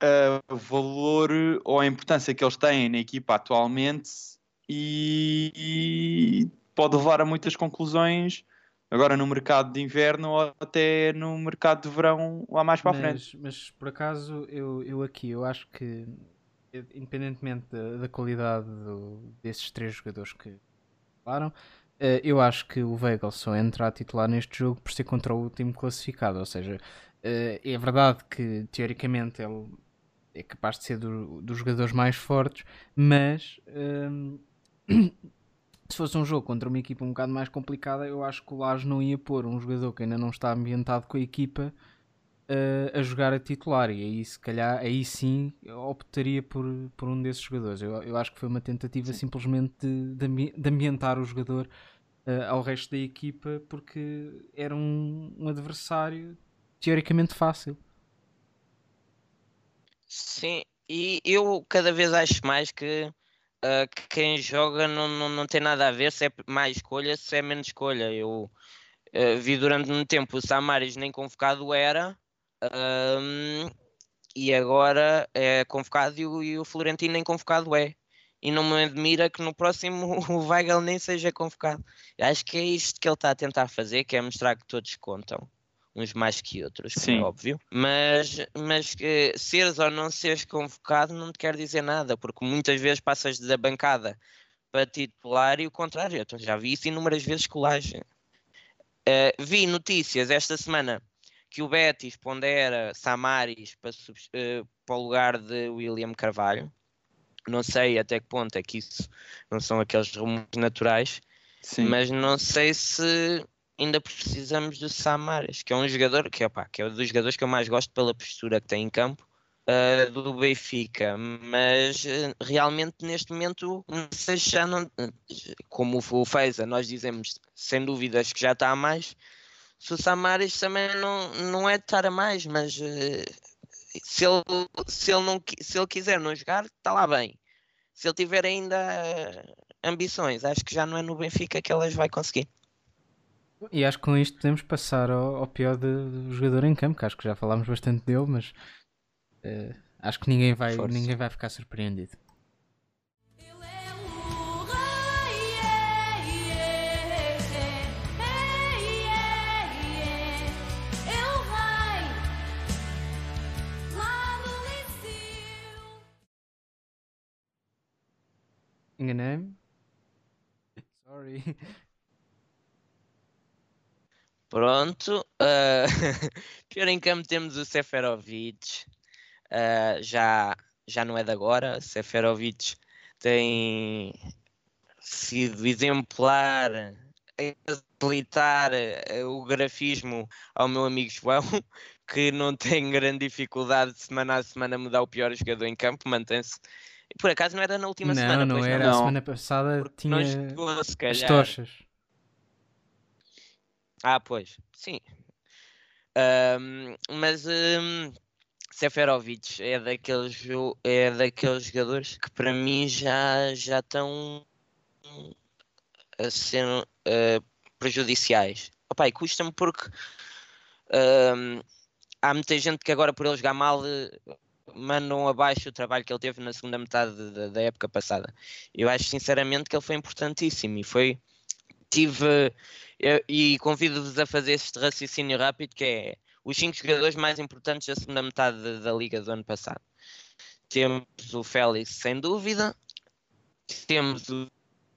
ah, o valor ou a importância que eles têm na equipa atualmente e pode levar a muitas conclusões agora no mercado de inverno ou até no mercado de verão lá mais para a frente. Mas, mas por acaso eu, eu aqui eu acho que independentemente da, da qualidade do- desses três jogadores que falaram, eh, eu acho que o Weigl só entra a titular neste jogo por ser contra o último classificado. Ou seja, eh, é verdade que teoricamente ele é capaz de ser do- dos jogadores mais fortes, mas ehm, se fosse um jogo contra uma equipa um bocado mais complicada, eu acho que o Lage não ia pôr um jogador que ainda não está ambientado com a equipa eh, a jogar a titular. E aí, se calhar, aí sim optaria por, por um desses jogadores. Eu, eu acho que foi uma tentativa simplesmente de, de de ambientar o jogador eh, ao resto da equipa porque era um, um adversário teoricamente fácil. Sim, e eu cada vez acho mais que, que quem joga não, não, não tem nada a ver se é mais escolha, se é menos escolha. Eu ah, vi durante um tempo o Samaris nem convocado era, ahm, e agora é convocado e o, e o Florentino nem convocado é. E não me admira que no próximo o Weigl nem seja convocado. Acho que é isto que ele está a tentar fazer, que é mostrar que todos contam uns mais que outros, como Sim. é óbvio. Mas, mas que seres ou não seres convocado não te quer dizer nada, porque muitas vezes passas da bancada para titular e o contrário. Eu já vi isso inúmeras vezes o Laje. Eh, vi notícias esta semana que o Betis pondera Samaris para, eh, para o lugar de William Carvalho. Não sei até que ponto é que isso não são aqueles rumos naturais, Sim. mas não sei se ainda precisamos do Samaras, que é um jogador que, opá, que é um dos jogadores que eu mais gosto pela postura que tem em campo ah, do Benfica, mas eh, realmente neste momento já não como o Feiza, nós dizemos sem dúvidas que já está a mais se o Samaras também não, não é de estar a mais, mas eh, se ele, se, ele não, se ele quiser não jogar, está lá bem. Se ele tiver ainda ambições, acho que já não é no Benfica que elas vai conseguir. E acho que com isto podemos passar ao, ao pior de- do jogador em campo, que acho que já falámos bastante dele, mas eh, acho que ninguém vai, Força. ninguém vai ficar surpreendido. Ele é o rei, é, é, é, é, é o rei lá do Liceu. Enganei-me? Sorry. Pronto. ah, pior em campo temos o Seferovic. ah, já, já não é de agora. Seferovic tem sido exemplar em facilitar eh, o grafismo ao meu amigo João, que não tem grande dificuldade de semana a semana mudar o pior jogador em campo, mantém-se. Por acaso não era na última não, semana, não pois era. A Não. semana passada Porque não tinha as tochas. Ah, pois, sim. Ahm, mas ahm, Seferovic é daqueles, é daqueles jogadores que para mim já, já estão a ser ah, prejudiciais. Opa, e custa-me porque ahm, há muita gente que agora por ele jogar mal eh, mandam abaixo o trabalho que ele teve na segunda metade da, da época passada. Eu acho sinceramente que ele foi importantíssimo e foi tive eu- e convido-vos a fazer este raciocínio rápido que é os cinco jogadores mais importantes da segunda metade da, liga do ano passado. Temos o Félix sem dúvida, temos o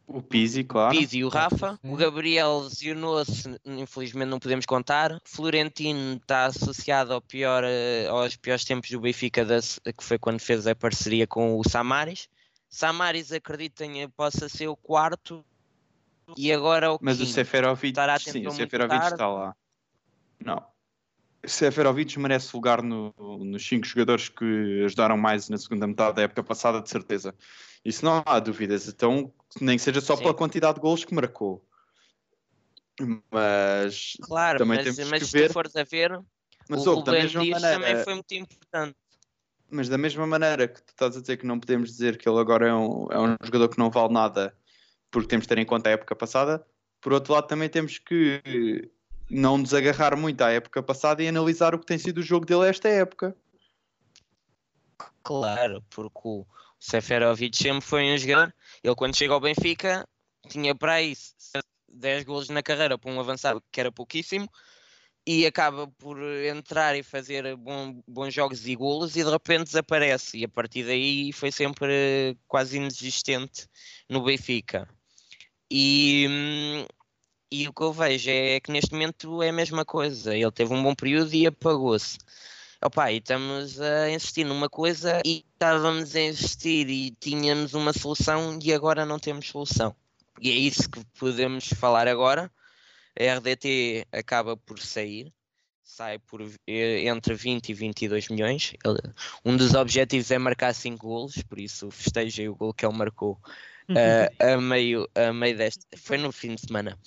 O Pizzi, claro. Pizzi e o Rafa, o Gabriel lesionou-se, infelizmente não podemos contar. Florentino está associado ao pior, eh, aos piores tempos do Benfica, que foi quando fez a parceria com o Samaris. Samaris, acreditem, possa ser o quarto e agora o Mas o quinto. Seferovic, sim, o Seferovic está lá. Não. O Seferovic merece lugar no- nos cinco jogadores que ajudaram mais na segunda metade da época passada, de certeza. Isso não há dúvidas. Então, nem que seja só Sim. pela quantidade de golos que marcou. Mas, Claro, Também mas, temos que mas se ver- tu fores a ver, mas o da Rubem Dias maneira, também foi muito importante. mas da mesma maneira que tu estás a dizer que não podemos dizer que ele agora é um, é um jogador que não vale nada porque temos de ter em conta a época passada, por outro lado também temos que não nos agarrar muito à época passada e analisar o que tem sido o jogo dele esta época. Claro, porque o Seferovic sempre foi um jogador. Ele, quando chega ao Benfica, tinha para aí 10 golos na carreira para um avançado, que era pouquíssimo, e acaba por entrar e fazer bom- bons jogos e golos, e de repente desaparece. E a partir daí foi sempre quase inexistente no Benfica. E, hum, e o que eu vejo é que neste momento é a mesma coisa. Ele teve um bom período e apagou-se. Opa, e estamos a insistir numa coisa e estávamos a insistir e tínhamos uma solução e agora não temos solução. E é isso que podemos falar agora. A RDT acaba por sair, sai por eh, entre 20 e 22 milhões. Um dos objetivos é marcar 5 golos, por isso festejei o gol que ele marcou eh, a, meio, a meio deste. Foi no fim de semana.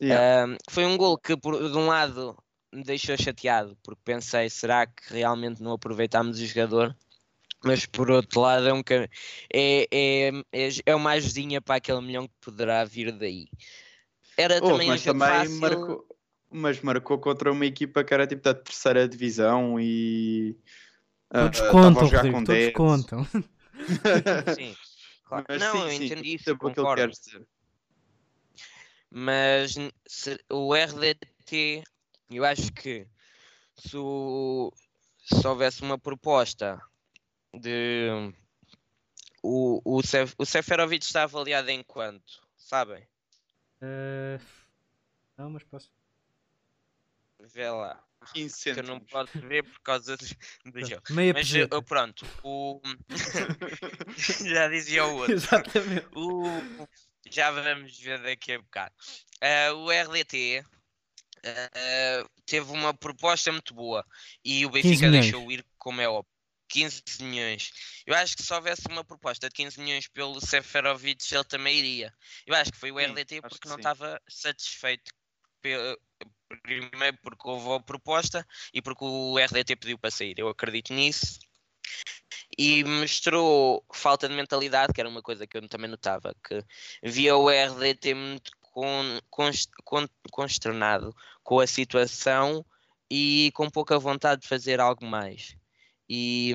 Yeah. Foi um gol que, por, de um lado, me deixou chateado, porque pensei, será que realmente não aproveitámos o jogador? Mas por outro lado, é, um, é, é, é, é uma ajudinha para aquele milhão que poderá vir daí. Era Oh, também um mas também fácil. marcou, mas marcou contra uma equipa que era tipo da terceira divisão e Todos estava contam, a jogar Rodrigo, com todos 10. contam. Sim, claro. Mas não, sim, eu sim, entendi isso, que concordo. dizer. Mas se- o RDT, eu acho que se, o- se houvesse uma proposta de. O, o, Sef, o Seferovic está avaliado em quanto? Sabem? Eh, não, mas posso. Vê lá. 15 Que eu não cêntimos. posso ver por causa do, do jogo. Meia Mas eh, pronto, o. Já dizia o outro. Exatamente. O, já vamos ver daqui a bocado. Ah, o RDT ah, teve uma proposta muito boa e o 15 Benfica deixou ir, como é óbvio. 15 milhões. Eu acho que se houvesse uma proposta de 15 milhões pelo Seferovic, ele também iria. Eu acho que foi o Sim, RDT acho porque que não sim. estava satisfeito. Primeiro porque houve a proposta e porque o RDT pediu para sair. Eu acredito nisso e mostrou falta de mentalidade, que era uma coisa que eu também notava, que via o RDT muito con- cons- con- consternado com a situação e com pouca vontade de fazer algo mais. E,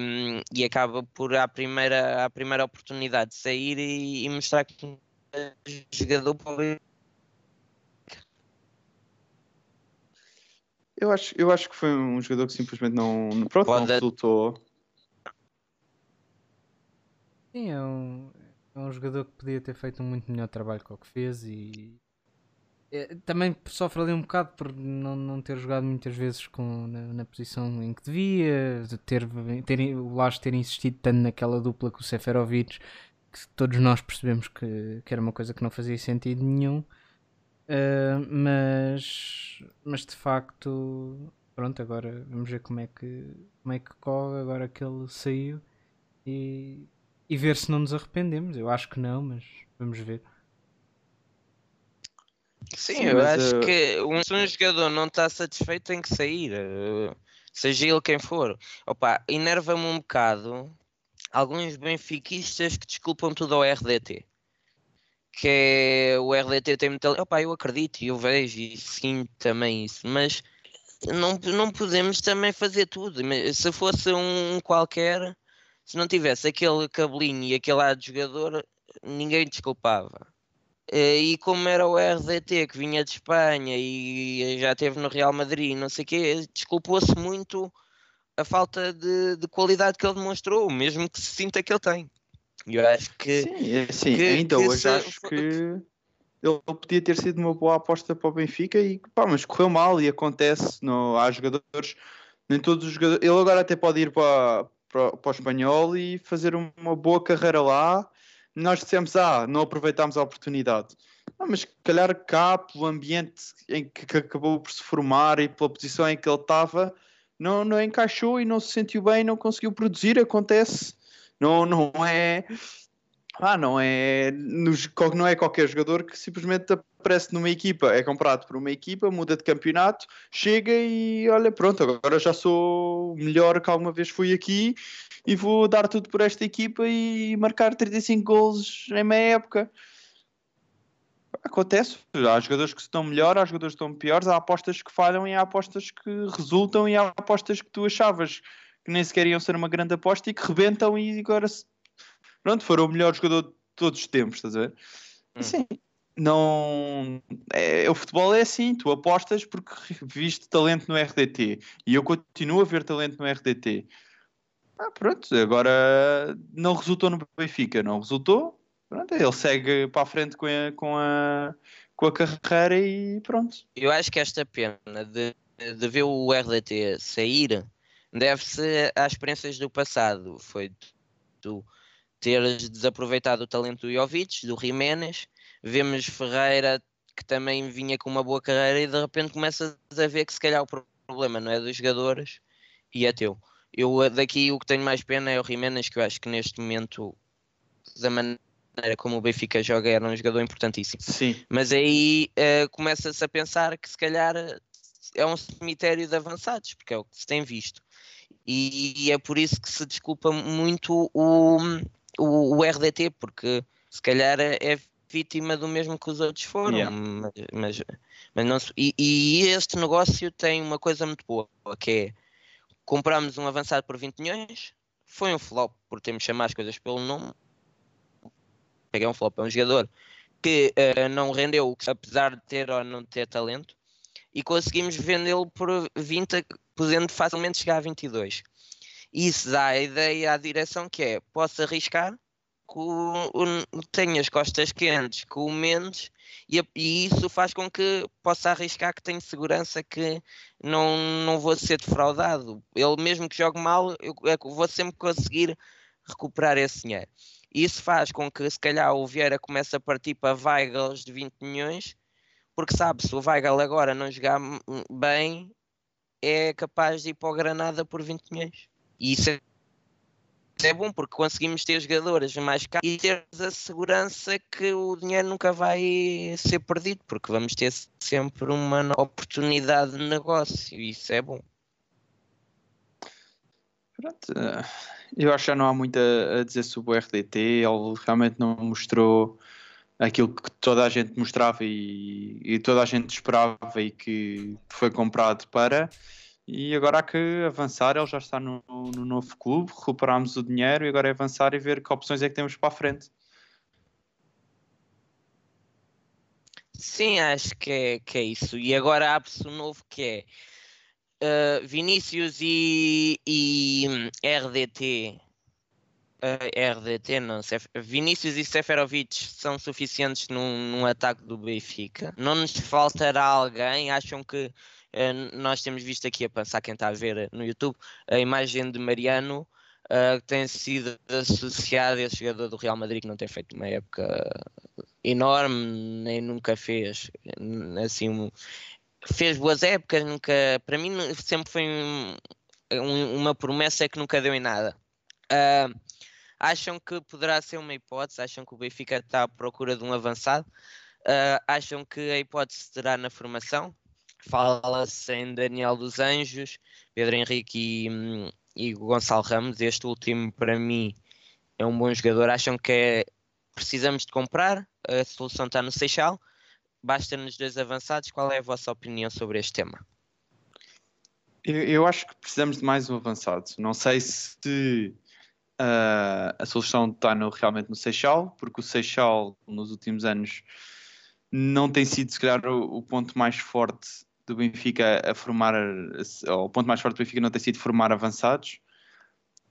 e acaba por, à primeira, primeira oportunidade, de sair e, e mostrar que jogador para o Benfica. Eu acho, eu acho que foi um jogador que simplesmente não, pronto, não Pode- resultou. Sim, é um, é um jogador que podia ter feito um muito melhor trabalho que o que fez e é, também sofre ali um bocado por não, não ter jogado muitas vezes com, na, na posição em que devia, de ter, ter, o Lage ter insistido tanto naquela dupla com o Seferovic que todos nós percebemos que, que era uma coisa que não fazia sentido nenhum. Uh, mas, mas de facto, pronto, agora vamos ver como é que, como é que corre agora que ele saiu e, e ver se não nos arrependemos. Eu acho que não, mas vamos ver. Sim, Sim, eu acho eh, que um, se um jogador não está satisfeito tem que sair, eh, seja ele quem for. Opa, enerva-me um bocado alguns benfiquistas que desculpam tudo ao RDT. Que é, o RDT tem muita. Opa, eu acredito e eu vejo e sinto também isso, mas não, não podemos também fazer tudo. Se fosse um qualquer, se não tivesse aquele cabelinho e aquele ar de jogador, ninguém desculpava. Eh, E como era o RDT que vinha de Espanha e já esteve no Real Madrid, não sei o quê, desculpou-se muito a falta de, de qualidade que ele demonstrou, mesmo que se sinta que ele tem. E eu acho que Sim, é assim, que- ainda que hoje se- acho que ele podia ter sido uma boa aposta para o Benfica e pá, mas correu mal e acontece, no, há jogadores, nem todos os jogadores, ele agora até pode ir para, para, para o espanhol e fazer um, uma boa carreira lá. Nós dissemos, ah, não aproveitámos a oportunidade. Ah, mas se calhar cá, pelo ambiente em que, que acabou por se formar e pela posição em que ele estava, não, não encaixou e não se sentiu bem, não conseguiu produzir, acontece. Não, não é. Ah, não é. não é qualquer jogador que simplesmente aparece numa equipa, é comprado por uma equipa, muda de campeonato, chega e olha, pronto, agora já sou melhor que alguma vez fui aqui e vou dar tudo por esta equipa e marcar 35 gols em meia época. Acontece, há jogadores que estão melhor, há jogadores que estão piores, há apostas que falham e há apostas que resultam e há apostas que tu achavas que nem sequer iam ser uma grande aposta e que rebentam e agora se- pronto, foram o melhor jogador de todos os tempos, estás a ver? Hum. Sim, não é, o futebol é assim, tu apostas porque viste talento no RDT e eu continuo a ver talento no RDT. Ah, pronto, agora não resultou no Benfica, não resultou. Pronto, ele segue para a frente com a, com a, com a carreira e pronto. eu acho que esta pena de, de ver o RDT sair deve-se às experiências do passado. Foi tu- teres desaproveitado o talento do Jovic, do Jiménez, vemos Ferreira que também vinha com uma boa carreira e de repente começas a ver que se calhar o pro- problema não é dos jogadores e é teu. Eu eh, daqui o que tenho mais pena é o Jiménez, que eu acho que neste momento, da maneira como o Benfica joga, era um jogador importantíssimo. Sim, Mas aí eh, começa-se a pensar que se calhar é um cemitério de avançados, porque é o que se tem visto. E, é por isso que se desculpa muito o, o, o RDT, porque se calhar é é vítima do mesmo que os outros foram. Yeah. Mas, mas, mas não e, e este negócio tem uma coisa muito boa, que é compramos um avançado por 20 milhões, foi um flop por termos chamado as coisas pelo nome. É um flop, é um jogador que eh, não rendeu, apesar de ter ou não ter talento, e conseguimos vendê-lo por 20, podendo facilmente chegar a 22. Isso dá a ideia à direção que é, posso arriscar, tenho as costas quentes com o Mendes, e, e isso faz com que possa arriscar que tenho segurança que não, não vou ser defraudado. Ele mesmo que jogue mal, eu, eu vou sempre conseguir recuperar esse dinheiro. Isso faz com que se calhar o Vieira comece a partir para Weigels de 20 milhões, porque sabe, se o Weigel agora não jogar bem, é capaz de ir para o Granada por 20 milhões. E isso é, isso é bom porque conseguimos ter jogadores mais caros e ter a segurança que o dinheiro nunca vai ser perdido, porque vamos ter sempre uma oportunidade de negócio. E isso é bom. Pronto, eh, eu acho que já não há muito a dizer sobre o RDT. Ele realmente não mostrou aquilo que toda a gente mostrava e, e toda a gente esperava e que foi comprado para. E agora há que avançar, ele já está no, no novo clube, recuperámos o dinheiro e agora é avançar e ver que opções é que temos para a frente. Sim, acho que é, que é isso. E agora abre-se um novo que é eh, Vinícius e, e hum, RDT. Eh, RDT, não, Vinícius e Seferovic são suficientes num, num ataque do Benfica. Não nos faltará alguém? Acham que eh, nós temos visto aqui a pensar quem está a ver no YouTube a imagem de Mariano eh, que tem sido associado a esse jogador do Real Madrid que não tem feito uma época enorme, nem nunca fez n- assim fez boas épocas, nunca para mim sempre foi um- um- uma promessa que nunca deu em nada. Ah, acham que poderá ser uma hipótese? Acham que o Benfica está à procura de um avançado? Ah, acham que a hipótese será na formação? Fala-se em Daniel dos Anjos, Pedro Henrique e, hum, e Gonçalo Ramos. Este último, para mim, é um bom jogador. Acham que é- precisamos de comprar? A solução está no Seixal. Basta-nos dois avançados. Qual é a vossa opinião sobre este tema? Eu, eu acho que precisamos de mais um avançado. Não sei se ah, a solução está no- realmente no Seixal, porque o Seixal nos últimos anos não tem sido, se calhar, o, o ponto mais forte do Benfica a formar, o ponto mais forte do Benfica não tem sido formar avançados.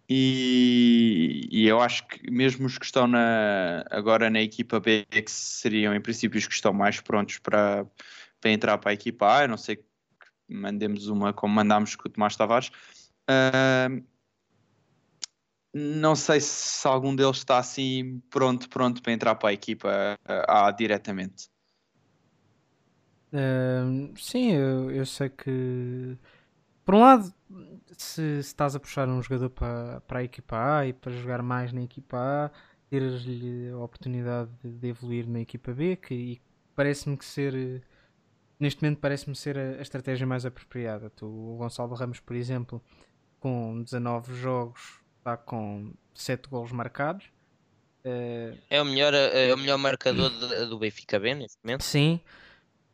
E, e eu acho que mesmo os que estão na, agora na equipa B, que seriam em princípio os que estão mais prontos para, para entrar para a equipa A, eu não sei que mandemos uma como mandámos com o Tomás Tavares. Ah, não sei se algum deles está assim pronto, pronto para entrar para a equipa A diretamente. Ahm, sim, eu, eu sei que por um lado, se, se estás a puxar um jogador para, para a equipa A e para jogar mais na equipa A, teres-lhe a oportunidade de, de evoluir na equipa B, que parece-me que ser neste momento parece-me ser a, a estratégia mais apropriada. Tu, o Gonçalo Ramos, por exemplo, com 19 jogos, está com 7 golos marcados. Eh, É o melhor, é o melhor marcador de- do Benfica B neste momento. Sim.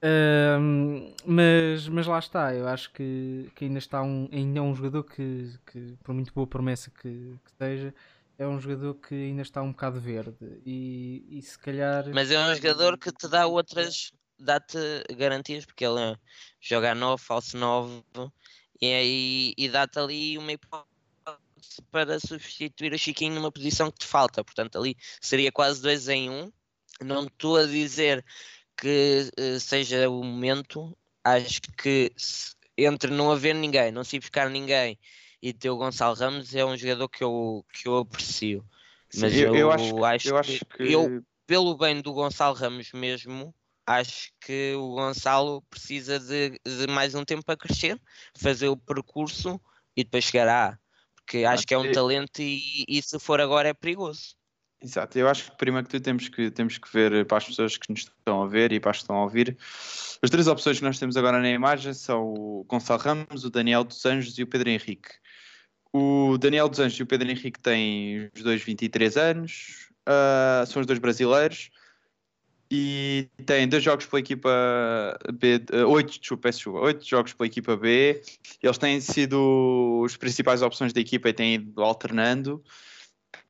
Ahm, mas, mas lá está, eu acho que, que ainda está um, ainda é um jogador que, que, por muito boa promessa que, que seja, é um jogador que ainda está um bocado verde. E, e se calhar. Mas é um jogador que te dá outras, dá-te garantias, porque ele joga a 9, falso 9, e, aí- e dá-te ali uma hipótese para substituir o Chiquinho numa posição que te falta. Portanto, ali seria quase 2 em 1. Um. Não estou a dizer que eh, seja o momento, acho que entre não haver ninguém, não se buscar ninguém e ter o Gonçalo Ramos é um jogador que eu, que eu aprecio. Mas eu, eu eu acho, que- acho eu que- acho que eu- pelo bem do Gonçalo Ramos mesmo, acho que o Gonçalo precisa de, de mais um tempo para crescer, fazer o percurso e depois chegar à A. Porque acho que é um talento e, e se for agora é perigoso. Exato, eu acho que primeiro que tudo temos que, temos que ver para as pessoas que nos estão a ver e para as que estão a ouvir. As três opções que nós temos agora na imagem são o Gonçalo Ramos, o Daniel dos Anjos e o Pedro Henrique. O Daniel dos Anjos e o Pedro Henrique têm os dois 23 anos, ah, são os dois brasileiros e têm dois jogos pela equipa B, ah, oito, desculpa, peço desculpa, oito jogos pela equipa B. Eles têm sido as principais opções da equipa e têm ido alternando.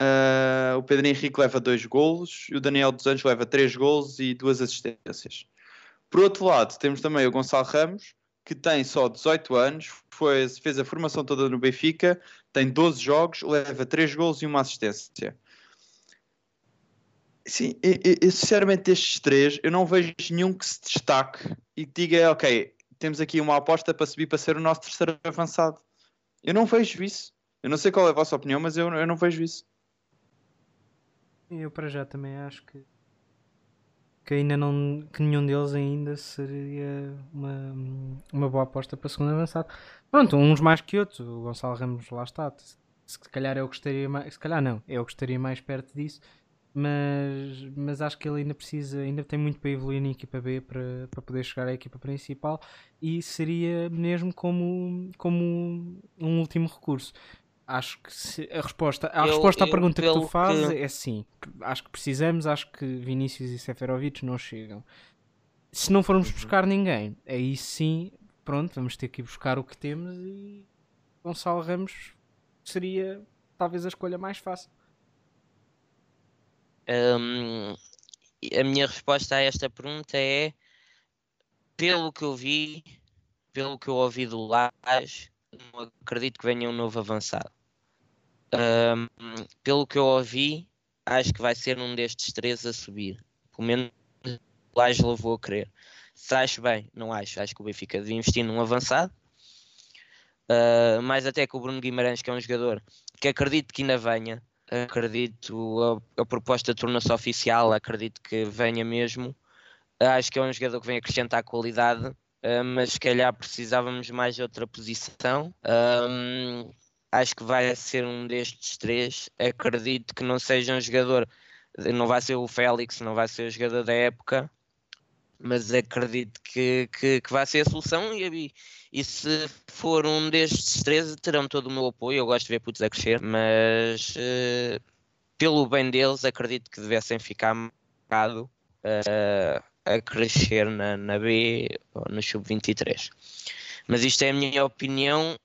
Uh, o Pedro Henrique leva dois golos e o Daniel dos Anjos leva três golos e duas assistências. Por outro lado, temos também o Gonçalo Ramos, que tem só 18 anos, foi, fez a formação toda no Benfica, tem 12 jogos, leva três golos e uma assistência. Sim, eu, eu- eu, sinceramente destes três, eu não vejo nenhum que se destaque e que diga, ok, temos aqui uma aposta para subir para ser o nosso terceiro avançado. Eu não vejo isso. Eu não sei qual é a vossa opinião, mas eu, eu não vejo isso. Eu para já também acho que, que ainda não que nenhum deles ainda seria uma, uma boa aposta para segundo avançado. Pronto, uns mais que outros, o Gonçalo Ramos lá está. Se calhar é o que estaria mais. Se calhar não, o que estaria mais perto disso. Mas, mas acho que ele ainda precisa, ainda tem muito para evoluir na equipa B para, para poder chegar à equipa principal e seria mesmo como, como um último recurso. Acho que se- a resposta, a Eu- resposta à eu, pergunta que tu fazes que- é sim. Acho que precisamos, acho que Vinícius e Seferovic não chegam. Se não formos Uhum. buscar ninguém, aí sim, pronto, vamos ter que ir buscar o que temos e Gonçalo Ramos seria talvez a escolha mais fácil. Hum, a minha resposta a esta pergunta é: pelo que eu vi, pelo que eu ouvi do Lage, não acredito que venha um novo avançado. Hum, pelo que eu ouvi, acho que vai ser um destes três a subir. Pelo menos o Lage levou a crer. Se acho bem, não acho. Acho que o Benfica devia investir num avançado. Uh, mais até que o Bruno Guimarães, que é um jogador que acredito que ainda venha, acredito a, a proposta torna-se oficial, acredito que venha mesmo. Acho que é um jogador que vem acrescentar qualidade, uh, mas se calhar precisávamos mais de outra posição. Um, acho que vai ser um destes três. Acredito que não seja um jogador, não vai ser o Félix, não vai ser o jogador da época, mas acredito que, que, que vai ser a solução e, e se for um destes três terão todo o meu apoio, eu gosto de ver putos a crescer, mas uh, pelo bem deles acredito que devessem ficar marcado uh, a crescer na, na B ou no Sub-23. Mas isto é a minha opinião,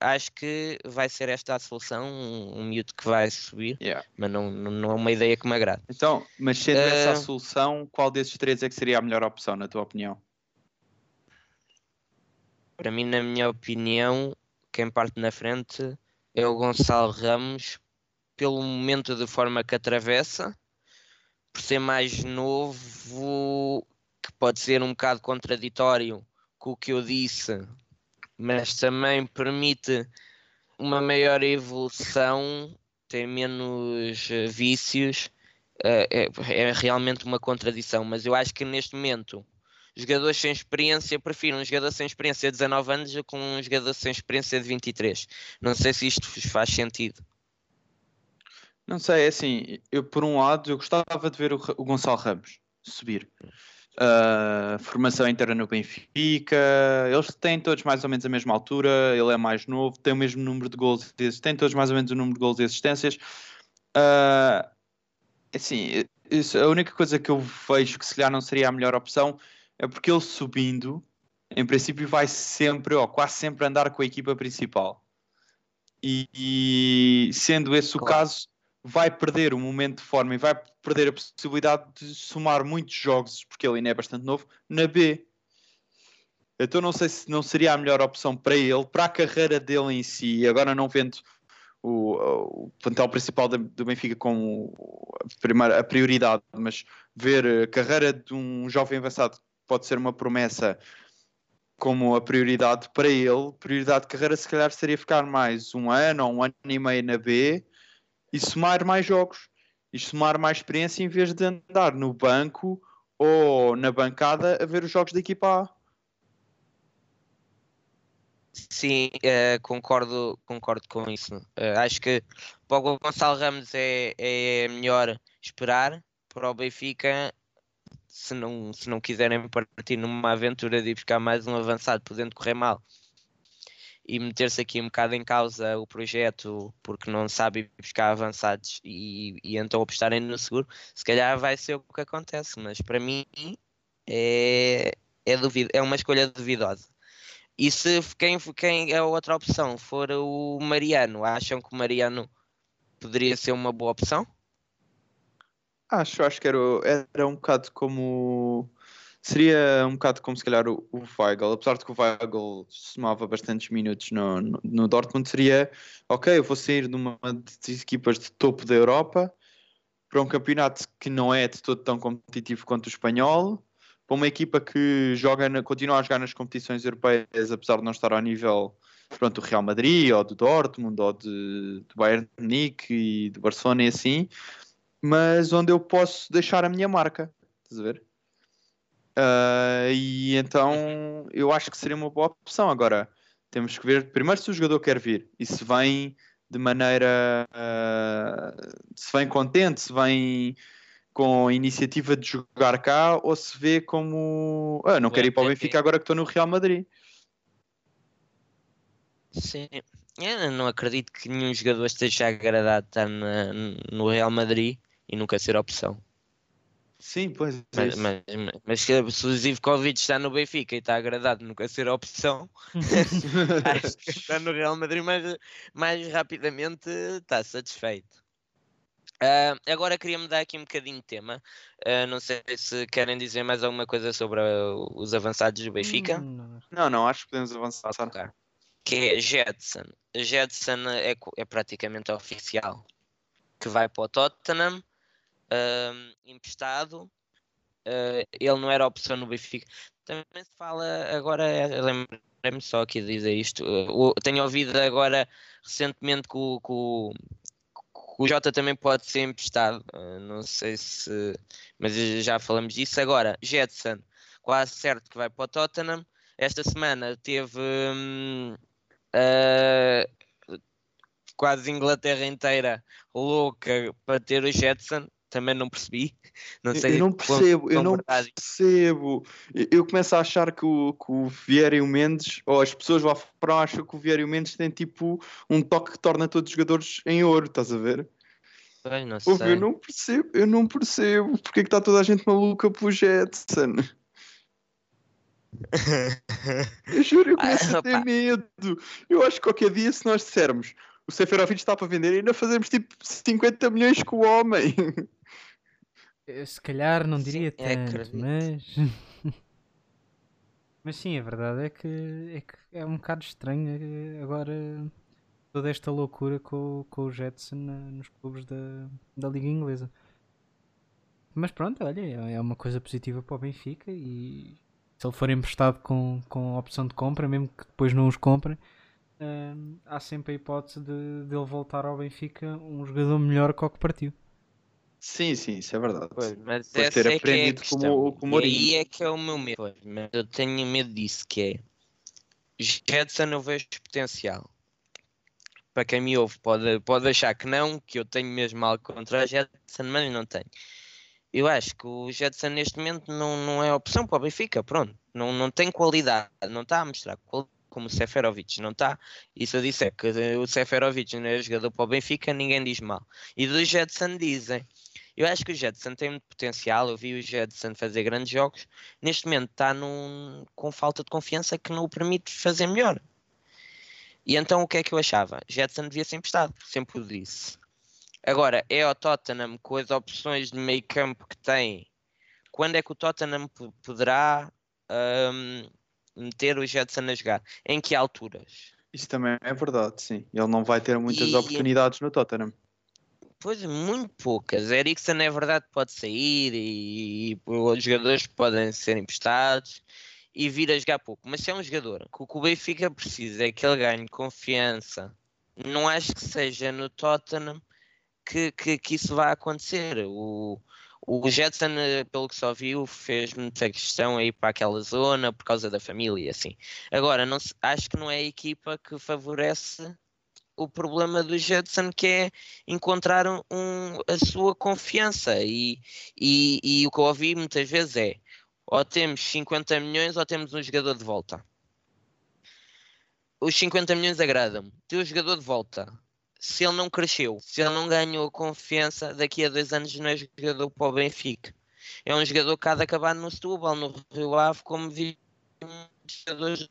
acho que vai ser esta a solução, um, um miúdo que vai subir, Yeah. mas não, não, não é uma ideia que me agrada. Então, mas sendo essa a Ah. solução, qual desses três é que seria a melhor opção, na tua opinião? Para mim, na minha opinião, quem parte na frente é o Gonçalo Ramos, pelo momento de forma que atravessa, por ser mais novo, que pode ser um bocado contraditório com o que eu disse, mas também permite uma maior evolução, tem menos eh, vícios. eh, É, é realmente uma contradição, mas eu acho que neste momento jogadores sem experiência, prefiro um jogador sem experiência de 19 anos do que um jogador sem experiência de 23. Não sei se isto faz sentido. Não sei, é assim, eu por um lado eu gostava de ver o, o Gonçalo Ramos subir. Ah, formação inteira no Benfica, eles têm todos mais ou menos a mesma altura, ele é mais novo, tem o mesmo número de gols, e têm todos mais ou menos o número de gols e assistências. Ah, assim, isso- a única coisa que eu vejo que se calhar não seria a melhor opção é porque ele subindo, em princípio vai sempre, ou quase sempre andar com a equipa principal. E, e sendo esse o Claro. caso, vai perder o momento de forma e vai perder a possibilidade de somar muitos jogos, porque ele ainda é bastante novo, na B. Então não sei se não seria a melhor opção para ele, para a carreira dele em si, agora não vendo o, o plantel principal do Benfica como a, primeira, a prioridade, mas ver a carreira de um jovem avançado pode ser uma promessa como a prioridade para ele, prioridade de carreira se calhar seria ficar mais um ano ou um ano e meio na B e somar mais jogos e somar mais experiência em vez de andar no banco ou na bancada a ver os jogos da equipa A. Sim, eh, concordo, concordo com isso. Eh, acho que para o Gonçalo Ramos é, é melhor esperar para o Benfica, se não, se não quiserem partir numa aventura de ir buscar mais um avançado, podendo correr mal e meter-se aqui um bocado em causa o projeto porque não sabe buscar avançados e, e então apostarem no seguro, se calhar vai ser o que acontece, mas para mim é, é, duvido, é uma escolha duvidosa. E se quem, quem é a outra opção for o Mariano, acham que o Mariano poderia ser uma boa opção? Acho, acho que era, era um bocado como. Seria um bocado como se calhar o, o Weigl, apesar de que o Weigl somava bastantes minutos no, no, no Dortmund, seria ok, eu vou sair de uma das equipas de topo da Europa para um campeonato que não é de todo tão competitivo quanto o espanhol, para uma equipa que joga na, continua a jogar nas competições europeias, apesar de não estar ao nível pronto, do Real Madrid, ou do Dortmund, ou de, do Bayern de Munique e do Barcelona e assim, mas onde eu posso deixar a minha marca, estás a ver? Ah, e então eu acho que seria uma boa opção. Agora temos que ver primeiro se o jogador quer vir e se vem de maneira ah, se vem contente, se vem com a iniciativa de jogar cá ou se vê como ah, não quero ir para o Benfica agora que estou no Real Madrid. Sim, Eu não acredito que nenhum jogador esteja agradado estar na- no Real Madrid e nunca ser opção. Sim, pois. é Mas, mas, mas- mas se o Zivkovic está no Benfica e está agradado nunca ser opção, acho que está no Real Madrid mais, mais rapidamente está satisfeito. Ah, agora queria mudar aqui um bocadinho de tema. Ah, não sei se querem dizer mais alguma coisa sobre ah, os avançados do Benfica. Hum, não. Não, acho que podemos avançar. Ok. Que é Jetson. Jetson é, é praticamente oficial. Que vai para o Tottenham, ahm, emprestado. Ah, ele não era opção no Benfica. Também se fala agora, lembrei-me só aqui de dizer isto. o- tenho ouvido agora recentemente que o, que o, que o Jota também pode ser emprestado. ah, não sei se. Mas já falamos disso. Agora, Jetson, quase certo que vai para o Tottenham. Esta semana teve hum, quase Inglaterra inteira louca para ter o Jetson. Também não percebi. Não sei eu não percebo, eu não verdade percebo. Eu- começo a achar que o, que o Vieira e o Mendes, ou as pessoas lá fora acham que o Vieira e o Mendes têm tipo um toque que torna todos os jogadores em ouro, estás a ver? Pois, não sei. eu não percebo, eu não percebo porque é que está toda a gente maluca pelo Jetson. Eu juro, eu começo Ah, a ter opa. medo. Eu acho que qualquer dia, se nós dissermos o Seferovic está para vender, ainda fazemos tipo 50 milhões com o homem. Eh, Se calhar não Sim, diria é, tanto, acredito. mas. mas sim, a verdade é que é, que é um bocado estranho eh, agora toda esta loucura com, o- com o Jetson nos clubes da, da Liga Inglesa. Mas pronto, olha, é é uma coisa positiva para o Benfica e se ele for emprestado com, com opção de compra, mesmo que depois não os comprem, eh, há sempre a hipótese de, de ele voltar ao Benfica um jogador melhor que o que partiu. Sim, sim, isso é verdade. Pois, mas Por ter é que é aprendido com o- questão. com o E aí é que é o meu medo. Pois, mas eu tenho medo disso, que é Jetson eu vejo potencial. Para quem me ouve pode, pode achar que não, que eu tenho mesmo algo contra a Jetson, mas não tenho. Eu acho que o Jetson neste momento não, não é opção para o Benfica, pronto. Não, não tem qualidade, não está a mostrar qualidade como o Seferovic, não está. E se eu disser que o Seferovic não é jogador para o Benfica, ninguém diz mal. E do Jetson dizem. Eu acho que o Jetson tem muito potencial. Eu vi o Jetson fazer grandes jogos. Neste momento está num, com falta de confiança que não o permite fazer melhor. E então o que é que eu achava? Jetson devia ser emprestado, sempre o disse. Agora, é o Tottenham com as opções de meio campo que tem. Quando é que o Tottenham po- poderá ahm, meter o Jetson a jogar? Em que alturas? Isso também é verdade, sim. Ele não vai ter muitas E- oportunidades no Tottenham. Pois, muito poucas. Eriksen é verdade pode sair e, e os jogadores podem ser emprestados e vir a jogar pouco. Mas se é um jogador que o Benfica precisa é que ele ganhe confiança, não acho que seja no Tottenham que, que, que isso vai acontecer. O, o Jetson, eh, pelo que só viu, fez muita questão aí para aquela zona por causa da família e assim. Agora, não acho que não é a equipa que favorece o problema do Jetson que é encontrar um, a sua confiança e, e, e o que eu ouvi muitas vezes é ou temos 50 milhões ou temos um jogador de volta. Os 50 milhões agradam-me. Ter o jogador de volta. Se ele não cresceu, se ele não ganhou confiança, daqui a dois anos não é jogador para o Benfica. É um jogador que há de acabar no Setúbal, no Rio Ave, como vi jogadores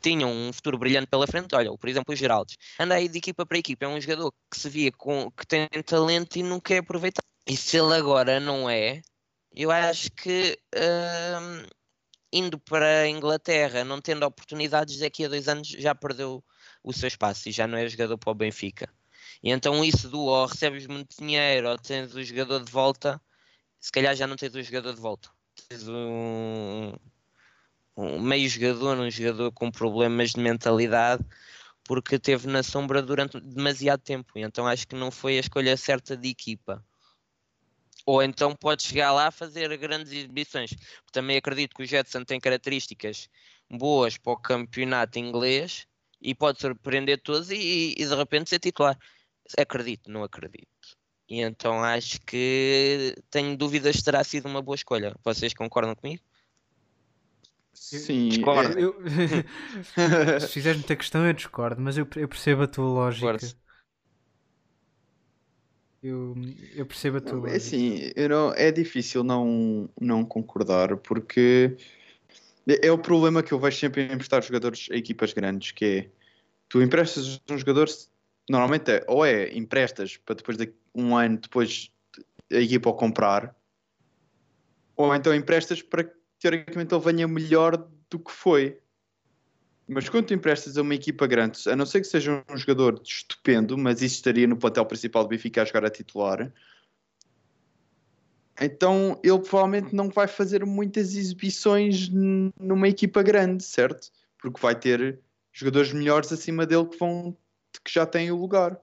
que tinham um futuro brilhante pela frente. Olha, por exemplo, o Geraldes. Anda aí de equipa para equipa. É um jogador que se via com, que tem talento e nunca é aproveitado. E se ele agora não é, eu acho que hum, indo para a Inglaterra, não tendo oportunidades, daqui a dois anos já perdeu o seu espaço e já não é jogador para o Benfica. E então isso do ou recebes muito dinheiro ou tens o jogador de volta, se calhar já não tens o jogador de volta. Tens um, um meio jogador, um jogador com problemas de mentalidade, porque teve na sombra durante demasiado tempo. Então acho que não foi a escolha certa de equipa. Ou então pode chegar lá a fazer grandes exibições. Também acredito que o Jetson tem características boas para o campeonato inglês e pode surpreender todos e, e de repente ser titular. Acredito, não acredito. E então acho que tenho dúvidas se terá sido uma boa escolha. Vocês concordam comigo? Sim, Discordo. é- Eu- se fizeres muita questão, eu discordo, mas eu, eu percebo a tua lógica. Eu, eu percebo a tua É lógica. assim, eu não- é difícil não, não concordar porque é é o problema que eu vejo sempre em emprestar jogadores a equipas grandes, que é tu emprestas um jogador, normalmente é, ou é emprestas para depois de um ano depois a equipa o comprar, ou então emprestas para que teoricamente ele venha melhor do que foi. Mas quando tu emprestas a uma equipa grande, a não ser que seja um jogador estupendo, mas isso estaria no plantel principal do Benfica a jogar a titular, então ele provavelmente não vai fazer muitas exibições numa equipa grande, certo? Porque vai ter jogadores melhores acima dele que vão que já têm o lugar.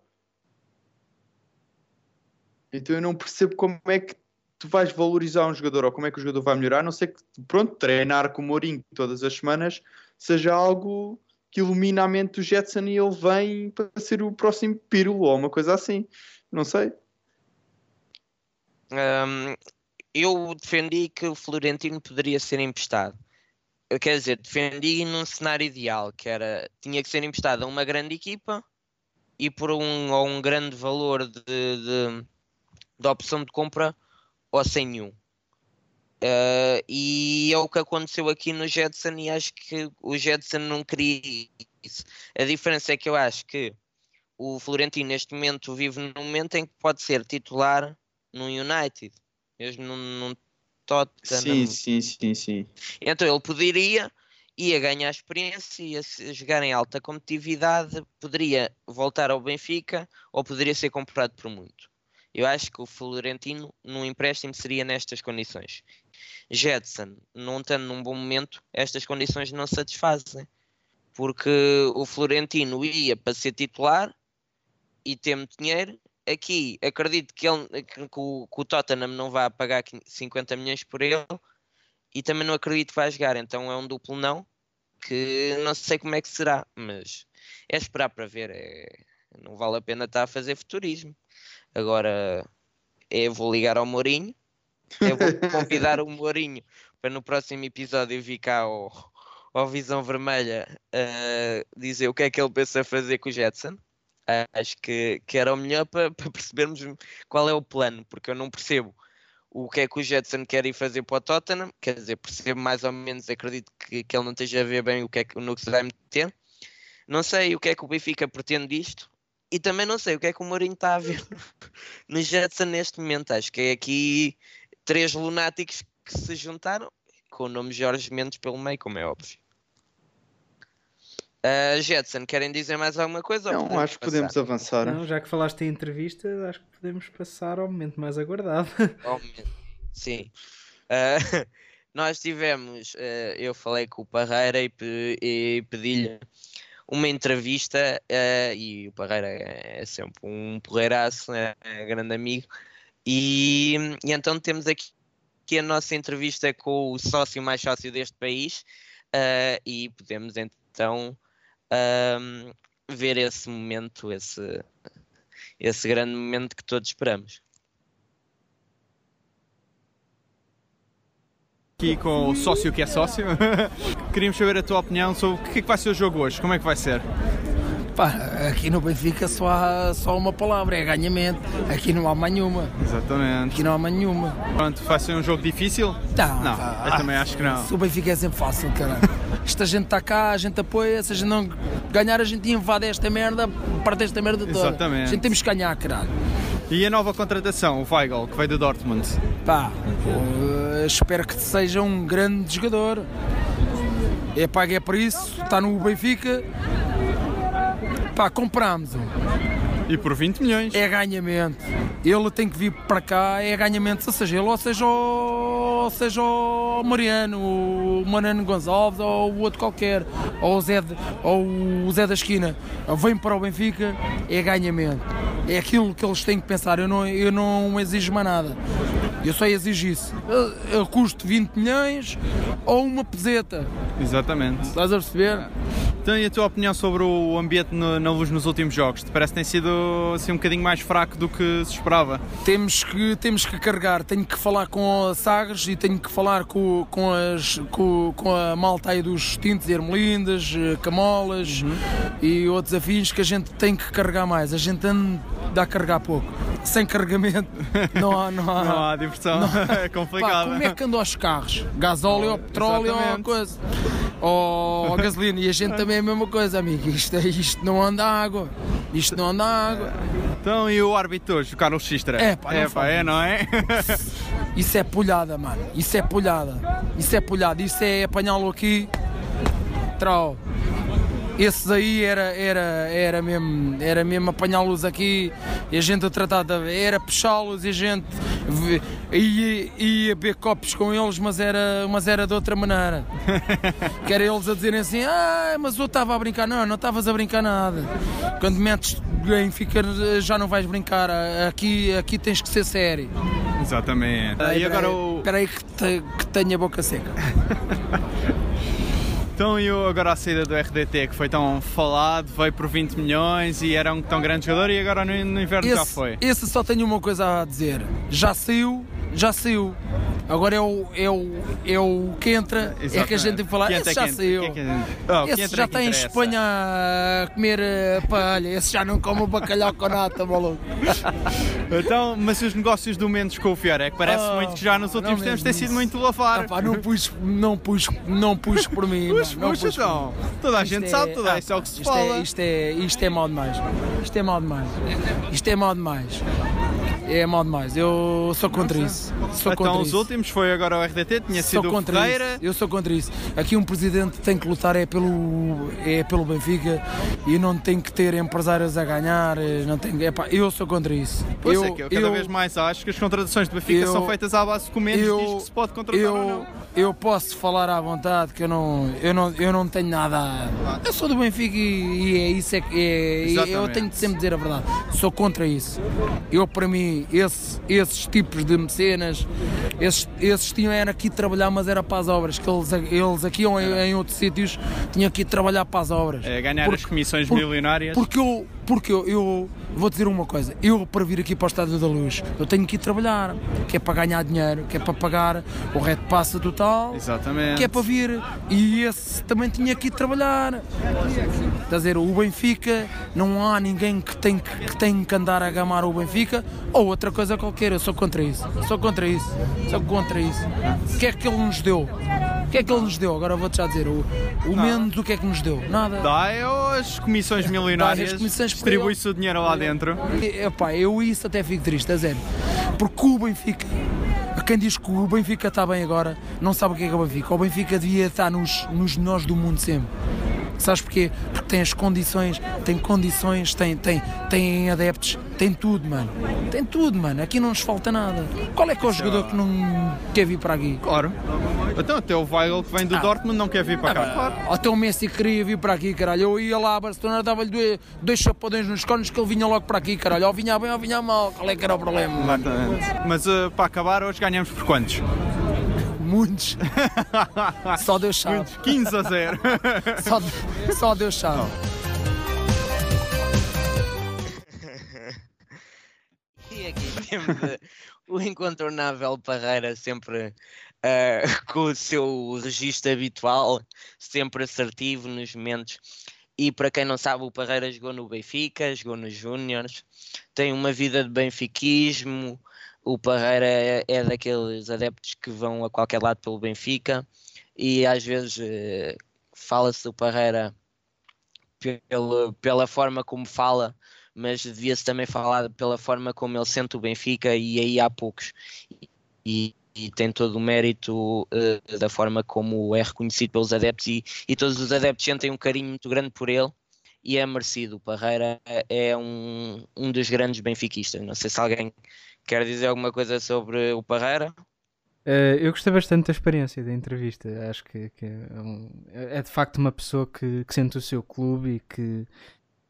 Então eu não percebo como é que tu vais valorizar um jogador ou como é que o jogador vai melhorar, a não ser que pronto, treinar com o Mourinho todas as semanas seja algo que ilumina a mente do Jetson e ele vem para ser o próximo Pirlo ou uma coisa assim. Não sei. Hum, eu defendi que o Florentino poderia ser emprestado. Quer dizer, defendi num cenário ideal, que era tinha que ser emprestado a uma grande equipa e por um, ou um grande valor de, de, de opção de compra ou sem nenhum. Uh, e é o que aconteceu aqui no Jetson e acho que o Jetson não queria isso. A diferença é que eu acho que o Florentino neste momento vive num momento em que pode ser titular num United, mesmo num, num Tottenham. Sim, sim, sim, sim. Então ele poderia, ia ganhar experiência, ia se- jogar em alta competitividade, poderia voltar ao Benfica ou poderia ser comprado por muito. Eu acho que o Florentino num empréstimo seria nestas condições. Jetson, não estando num bom momento, estas condições não satisfazem. Porque o Florentino ia para ser titular e muito dinheiro. Aqui acredito que, ele, que, o, que o Tottenham não vai pagar 50 milhões por ele e também não acredito que vai jogar, então é um duplo não, que não sei como é que será, mas é esperar para ver, é- não vale a pena estar a fazer futurismo. Agora eu vou ligar ao Mourinho, eu vou convidar o Mourinho para no próximo episódio vir cá ao, ao Visão Vermelha a dizer o que é que ele pensa fazer com o Jetson. Acho que, que era o melhor para, para percebermos qual é o plano, porque eu não percebo o que é que o Jetson quer ir fazer para o Tottenham, quer dizer, percebo mais ou menos, acredito que, que ele não esteja a ver bem o que é que que se vai meter. Não sei o que é que o Benfica pretende disto e também não sei o que é que o Mourinho está a ver no Jetson neste momento. Acho que é aqui três lunáticos que se juntaram com o nome Jorge Mendes pelo meio, como é óbvio. Ah, Jetson, querem dizer mais alguma coisa? Não, acho que podemos avançar. Não, já que falaste em entrevista, acho que podemos passar ao momento mais aguardado. Ao momento. Sim. Ah, nós tivemos, ah, eu falei com o Parreira e, pe- e pedi-lhe uma entrevista ah, e o Parreira é sempre um porreiraço, é, é grande amigo. E, e então temos aqui, aqui a nossa entrevista com o sócio mais sócio deste país ah, e podemos então ahm, ver esse momento, esse, esse grande momento que todos esperamos. Aqui com o sócio que é sócio. Queríamos saber a tua opinião sobre o que é que vai ser o jogo hoje, como é que vai ser? Pá, aqui no Benfica só há só uma palavra, é ganhamento. Aqui não há mais nenhuma. Exatamente. Aqui não há mais nenhuma. Pronto, vai ser um jogo difícil? Não, Não, pá, eu também acho que não. Se o Benfica é sempre fácil, caralho. Esta gente está cá, a gente apoia, se a gente não ganhar, a gente invade esta merda, parte esta merda toda. Exatamente. A gente temos que ganhar, caralho. E a nova contratação, o Weigl, que veio do Dortmund? Pá, eh, espero que seja um grande jogador. É pago é por isso, está no Benfica. Pá, compramos-o. E por 20 milhões. é ganhamento. Ele tem que vir para cá, é ganhamento, seja ele ou seja ou seja o Mariano, o Mariano Gonçalves ou o outro qualquer, ou o Zé, de- ou o Zé da Esquina. Vem para o Benfica, é ganhamento. É aquilo que eles têm que pensar. Eu não, eu não exijo mais nada. Eu só exijo isso. Eu, eu custo 20 milhões ou uma peseta. Exatamente. Estás a perceber? Então, e a tua opinião sobre o ambiente no- na luz nos últimos jogos? Te parece que tem sido assim, um bocadinho mais fraco do que se esperava? Temos que, temos que carregar, tenho que falar com a Sagres e tenho que falar com, com, as, com, com a malta aí dos tintes, ermelindas, eh, camolas e outros afins que a gente tem que carregar mais. A gente anda a carregar pouco. Sem carregamento não há. Não há, Não há diversão, é Pá, complicado. como é que andam os carros? Gasóleo ou petróleo ou Exatamente. coisa? Ou, ou gasolina? E a gente também é a mesma coisa, amigo. Isto, isto não anda água. Isto não anda água. Então, e o árbitro hoje, o Carlos Xistra? É, pá, não é, fala é, não é? Isso é polhada, mano. Isso é polhada. Isso é polhada. Isso é apanhá-lo aqui. Trau. Esses aí era, era, era mesmo, era mesmo apanhá-los aqui e a gente a tratar de, era puxá-los e a gente ia, ia beber copos com eles, mas era, mas era de outra maneira. Que era eles a dizerem assim, ah, mas eu estava a brincar. Não, não estavas a brincar nada. Quando metes em fica já não vais brincar. Aqui, aqui tens que ser sério. Exatamente. e agora o. Espera aí que, te, que tenho a boca seca. Então, e agora a saída do RDT que foi tão falado, veio por 20 milhões e era um tão grande jogador e agora no, no inverno já Esse, foi. esse só tenho uma coisa a dizer. Já saiu, já saiu. Agora é o, é o, é o que entra, é que a gente tem que falar. Entra, Esse já entra, saiu. é que? Oh, Esse já é que está em. Espanha a comer eh, palha. Esse já não come o bacalhau com nata, maluco. Então, mas os negócios do Mendes com o Fiore é que parece Oh, muito que já nos últimos tempos tem sido muito lafar. Epá, não pus, não pus, não pus por mim. Mano, não pus então. Toda a Isto gente sabe, toda ah, isso é o que se isto fala. É, isto, é, isto é mal demais. Isto é mal demais. Isto é mal demais. É mal demais. Eu sou contra isso. Sou então, contra os isso. últimos foi agora o RDT, tinha Sou sido o Ferreira. isso. Eu sou contra isso. Aqui um presidente tem que lutar é pelo, é pelo Benfica e não tem que ter empresários a ganhar. eh, Não tem, epá, eu sou contra isso. Pois eu, é, que eu cada eu- vez mais acho que as contratações do Benfica eu- são feitas à base de documentos eu- diz que se pode contratar ou eu, não. eu posso falar à vontade que eu não, eu não, eu não tenho nada. a- Eu sou do Benfica e, e é isso é que é, eu tenho de sempre dizer a verdade. Sou contra isso. Eu, para mim, esse- esses tipos de mecenas, esses, esses tinham era aqui trabalhar, mas era para as obras. Que eles, eles aqui ou em, em outros sítios tinham que ir trabalhar para as obras. É, ganhar Porque- as comissões por- milionárias. Porque eu, porque eu, eu vou dizer uma coisa, eu para vir aqui para o Estádio da Luz, eu tenho que ir trabalhar, que é para ganhar dinheiro, que é para pagar o red passa total, Exatamente. que é para vir, e esse também tinha que ir trabalhar. A dizer, o Benfica, não há ninguém que tem que, que tem que andar a gamar o Benfica, ou outra coisa qualquer, eu sou contra isso, sou contra isso, sou contra isso. O que é que ele nos deu? O que é que ele nos deu? Agora vou-te já dizer, o, o Mendes o que é que nos deu? Nada. Dá é as comissões milionárias, Dá as comissões distribui-se o dinheiro lá dentro. Epá, eu isso até fico triste, a sério. Porque o Benfica, quem diz que o Benfica está bem agora, não sabe o que é que é o Benfica. O Benfica devia estar nos, nos nós do mundo sempre. Sabes porquê? Porque tem as condições, tem condições, tem, tem, tem adeptos, tem tudo, mano. Tem tudo, mano. Aqui não nos falta nada. Qual é que é o jogador que não quer vir para aqui? Claro. Então até o Weigl que vem do Ah. Dortmund não quer vir para cá. Claro. Até o Messi queria vir para aqui, caralho. Eu ia lá a Barcelona, dava-lhe dois, dois chapadões nos cornos que ele vinha logo para aqui, caralho. Ou vinha bem ou vinha mal. Qual é que era o problema, mano? Exatamente. Mas uh, para acabar, hoje ganhamos por quantos? Muitos. Só Deus sabe. 15 a 0. Só, só Deus sabe. E aqui temos eh, o incontornável Parreira sempre eh, com o seu registro habitual, sempre assertivo nos momentos. E para quem não sabe, o Parreira jogou no Benfica, jogou nos Júniors, tem uma vida de benfiquismo. O Parreira é, é daqueles adeptos que vão a qualquer lado pelo Benfica e às vezes eh, fala-se do Parreira pela, pela forma como fala mas devia-se também falar pela forma como ele sente o Benfica e aí há poucos. E, e tem todo o mérito eh, da forma como é reconhecido pelos adeptos e, e todos os adeptos sentem um carinho muito grande por ele e é merecido. O Parreira é um, um dos grandes benfiquistas. Não sei se alguém quer dizer alguma coisa sobre o Parreira. Eh, eu gostei bastante da experiência da entrevista. Acho que, que é, um- é de facto uma pessoa que, que sente o seu clube e que,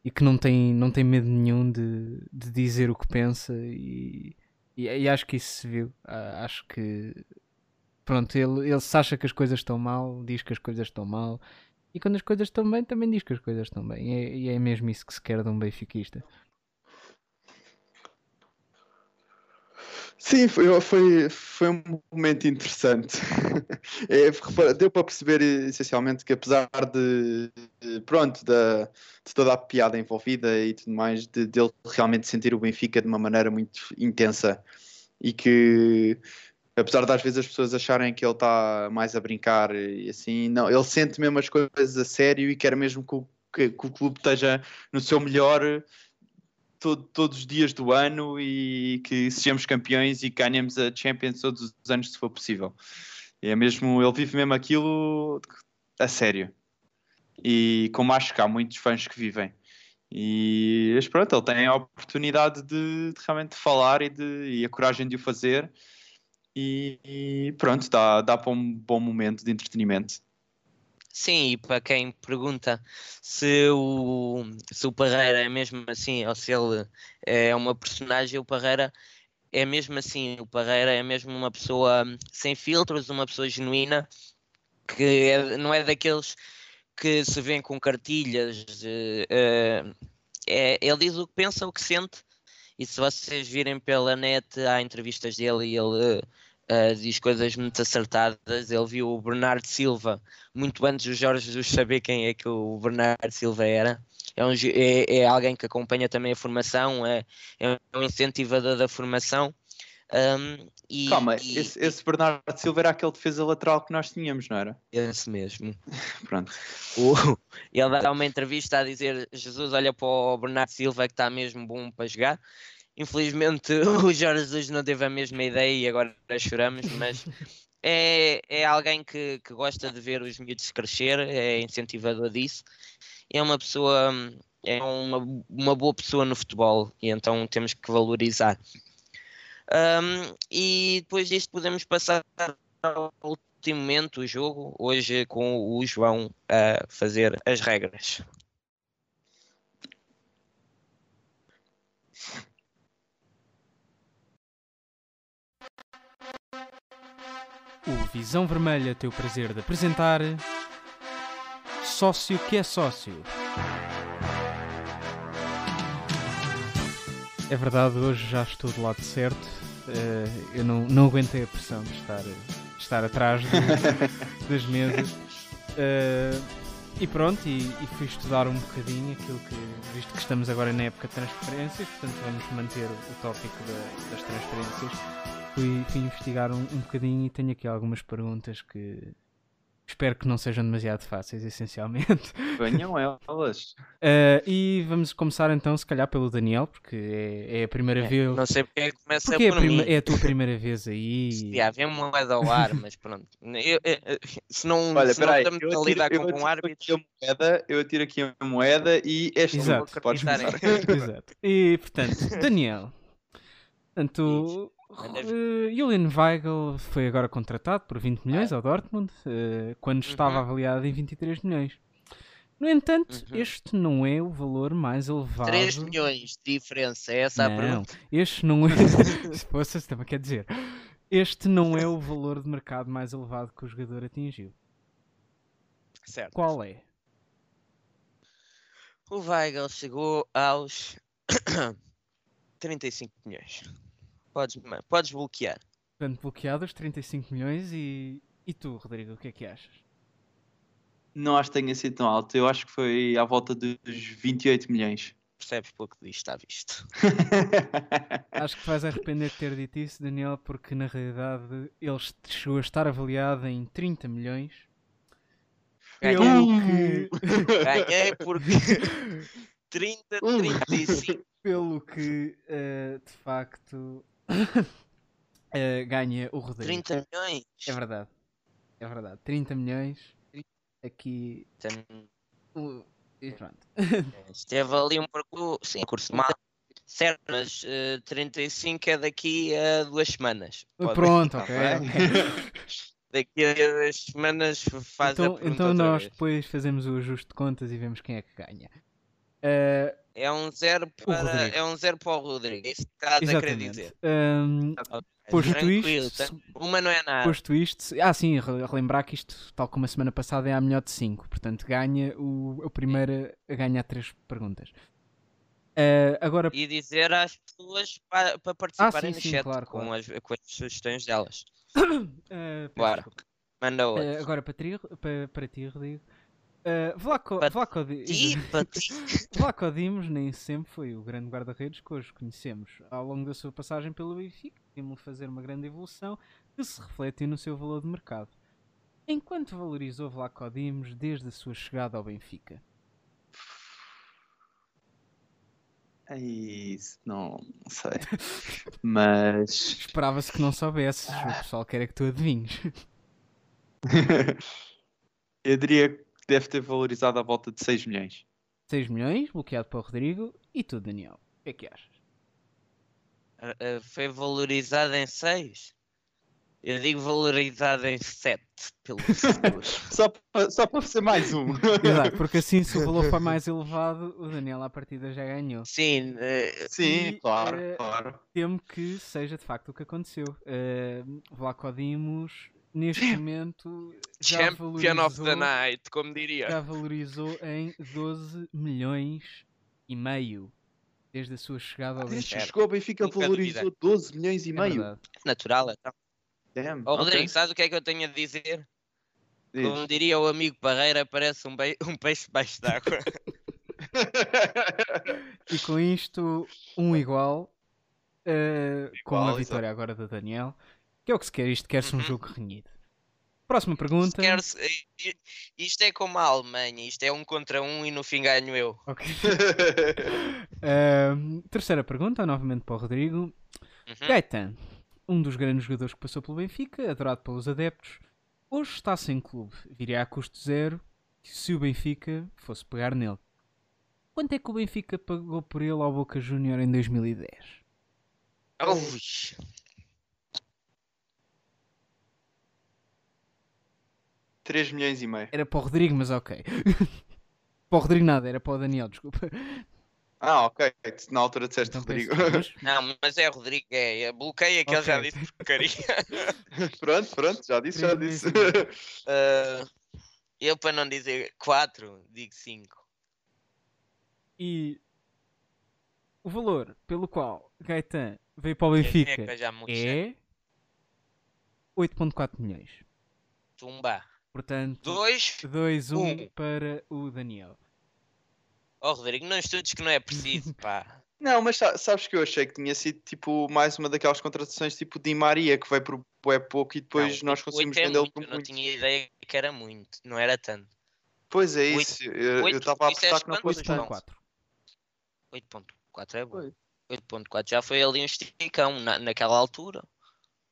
e que não, tem, não tem medo nenhum de, de dizer o que pensa. E, e, e acho que isso se viu. Ah, acho que pronto, ele, ele se acha que as coisas estão mal, diz que as coisas estão mal. E quando as coisas estão bem, também diz que as coisas estão bem. E é, e é mesmo isso que se quer de um benfiquista. Sim, foi, foi, foi um momento interessante. É, deu para perceber essencialmente que apesar de, de- pronto, da, de toda a piada envolvida e tudo mais, de, de ele realmente sentir o Benfica de uma maneira muito intensa e que apesar das vezes as pessoas acharem que ele está mais a brincar e assim, não, ele sente mesmo as coisas a sério e quer mesmo que o, que, que o clube esteja no seu melhor todo- todos os dias do ano e que sejamos campeões e ganhemos a Champions todos os anos se for possível. É mesmo, ele vive mesmo aquilo a sério. E como acho que há muitos fãs que vivem. E pronto, ele tem a oportunidade de, de realmente falar e, de, e a coragem de o fazer. E, e pronto, dá, dá para um bom momento de entretenimento. Sim, e para quem pergunta se o, se o Parreira é mesmo assim, ou se ele é uma personagem, o Parreira é mesmo assim, o Parreira é mesmo uma pessoa sem filtros, uma pessoa genuína, que é- não é daqueles que se vêem com cartilhas, eh, eh, é, ele diz o que pensa, o que sente, e se vocês virem pela net, há entrevistas dele e ele eh, diz coisas muito acertadas. Ele viu o Bernardo Silva muito antes do Jorge Jesus saber quem é que o Bernardo Silva era. É, um é- é alguém que acompanha também a formação, é, é um incentivador da formação. Um, e, Calma, e- esse, esse Bernardo Silva era aquele defesa lateral que nós tínhamos, não era? esse mesmo. Pronto. O- ele dá uma entrevista a dizer: Jesus, olha para o Bernardo Silva que está mesmo bom para jogar. Infelizmente, o Jorge Jesus não teve a mesma ideia e agora choramos, mas é, é alguém que, que gosta de ver os miúdos crescer, é incentivador disso. É uma pessoa, é uma, uma boa pessoa no futebol e então temos que valorizar. Um, e depois disto podemos passar ao último momento, o jogo, hoje com o João a fazer as regras. O Visão Vermelha tem o prazer de apresentar Sócio que é Sócio. É verdade, hoje já estou do lado certo. Eh, eu não, não aguentei a pressão de estar, de estar atrás do- das mesas. Eh, e pronto, e, e fui estudar um bocadinho aquilo que, visto que estamos agora na época de transferências, portanto vamos manter o tópico da- das transferências fui, fui investigar um, um bocadinho e tenho aqui algumas perguntas que espero que não sejam demasiado fáceis, essencialmente. Venham elas. Eh, e vamos começar então, se calhar, pelo Daniel, porque é, é a primeira vez. Não sei porque é que começa Porque é a, por prima- mim. é a tua primeira vez aí. Yeah, vem uma moeda ao ar, mas pronto. Eu- eu- eu- se não, Olha, se não estamos eu a atiro- lidar com, atiro aqui a moeda, eu atiro aqui a moeda e esta Exato. Podes. Exato. E portanto, Daniel. Portanto, Eh, Julian Weigl foi agora contratado por 20 milhões ao Dortmund, eh, quando estava Uhum. avaliado em 23 milhões. No entanto, Uhum. este não é o valor mais elevado. 3 milhões de diferença, é essa a Não, pergunta. este não é. Se fosse, também quer dizer. Este não é o valor de mercado mais elevado que o jogador atingiu. Certo. Qual é? O Weigl chegou aos 35 milhões. Podes, podes bloquear. Portanto, bloqueados 35 milhões e. E tu, Rodrigo, o que é que achas? Não acho que tenha sido tão alto. Eu acho que foi à volta dos 28 milhões. Percebes pelo que diz, está visto. Acho que te vais arrepender de ter dito isso, Daniel, porque na realidade ele chegou a estar avaliado em 30 milhões. Ganhei, Pelo que, ganhei porque 30, 35. pelo que eh, de facto eh, ganha o Rodrigo. 30 milhões. É verdade. É verdade. 30 milhões. Aqui. o- E pronto. Esteve ali um percurso, sim, curso mal. Certo, mas eh, 35 é daqui a duas semanas. Pode- Pronto, ok. Daqui a duas semanas faz a Então, pergunta então outra nós vez. depois fazemos o ajuste de contas e vemos quem é que ganha. Eh, É um zero para, Rodrigo. é um zero para o Rodrigo. É isso estás a querer dizer. Ahm, Posto isto, tá? uma não é nada. Posto isto, ah sim, re- relembrar que isto, tal como a semana passada, é a melhor de 5, portanto ganha o, o primeiro a ganhar 3 perguntas. Ah, agora, E dizer às pessoas para, para participarem sim, no sim, chat claro, com, claro. As, com as sugestões delas. ah, peço Bora. Manda. Ah, agora para ti, para, para ti Rodrigo. Ah, Vlaco, Vlaco, Dimos nem sempre foi o grande guarda-redes que hoje conhecemos. Ao longo da sua passagem pelo Benfica, vimos-lo fazer uma grande evolução que se reflete no seu valor de mercado. Enquanto valorizou Vlaco Dimos desde a sua chegada ao Benfica? É isso, não, não sei. Mas Esperava-se que não soubesses, o pessoal quer é que tu adivinhes. eu diria que deve ter valorizado à volta de 6 milhões. 6 milhões, bloqueado para o Rodrigo. E tu, Daniel? O que é que achas? Ah, ah, Foi valorizado em 6? Eu digo valorizado em 7 pelo. Só para só para ser mais um. Exato, porque assim se o valor for mais elevado, o Daniel à partida já ganhou. Sim, eh, Sim, E, claro, eh, claro. Temo que seja de facto o que aconteceu. Uh, Vlaco Dimos, neste momento, já Champion of the valorizou, Night, como diria. já valorizou em 12 milhões e meio desde a sua chegada ao Desde que Benfica. chegou ao Benfica valorizou 12 milhões e É meio. verdade. Natural, então. Damn, ok. Rodrigo, sabes o que é que eu tenho a dizer? Diz. Como diria o amigo Parreira, parece um, um peixe debaixo d'água. E com isto, um igual, uh, com Igual, a vitória agora do Daniel, que é o que se quer. Isto quer-se um Uhum. jogo renhido. Próxima pergunta. I- Isto é como a Alemanha, isto é um contra um e no fim ganho eu. Ok. Uh, terceira pergunta, novamente para o Rodrigo. Uhum. Gaetan, um dos grandes jogadores que passou pelo Benfica, adorado pelos adeptos, hoje está sem clube. Viria a custo zero se o Benfica fosse pegar nele. Quanto é que o Benfica pagou por ele ao Boca Júnior em 2010? Ui. Três milhões e meio. Era para o Rodrigo, mas ok. para o Rodrigo nada, era para o Daniel, desculpa. Ah, ok. Na altura disseste Então Rodrigo. Não, mas é Rodrigo, é. é bloqueia que ele já disse porcaria. pronto, pronto, já disse, já disse. Ah, eu, para não dizer 4, digo 5. E o valor pelo qual Gaetan veio para o É Benfica me é 8.4 milhões. Tumba. Portanto, 2. 2-1 Um. para o Daniel. Oh, Rodrigo, não estudes que não é preciso, pá. Não, mas sa- sabes que eu achei que tinha sido tipo mais uma daquelas contratações tipo Di Maria que veio por bué pouco e depois Não, nós oito conseguimos é vendê-lo muito, por eu não muito. tinha ideia que era muito, não era tanto. Pois é isso. Eu oito, estava a disseste apostar que não fosse tanto. 8.4. 8.4 é bom. Foi. 8.4 já foi ali um esticão na, naquela altura.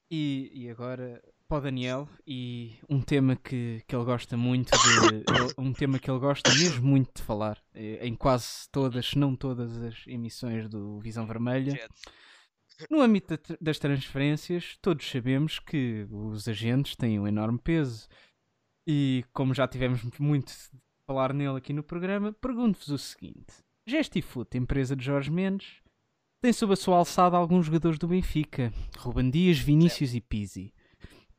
E, e agora para o Daniel e um tema que, que ele gosta muito de um tema que ele gosta mesmo muito de falar eh, em quase todas, se não todas as emissões do Visão Vermelha. No âmbito das transferências, todos sabemos que os agentes têm um enorme peso. E como já tivemos muito de falar nele aqui no programa, pergunto-vos o seguinte: Gestifoot, empresa de Jorge Mendes, tem sob a sua alçada alguns jogadores do Benfica, Ruben Dias, Vinícius e Pizzi.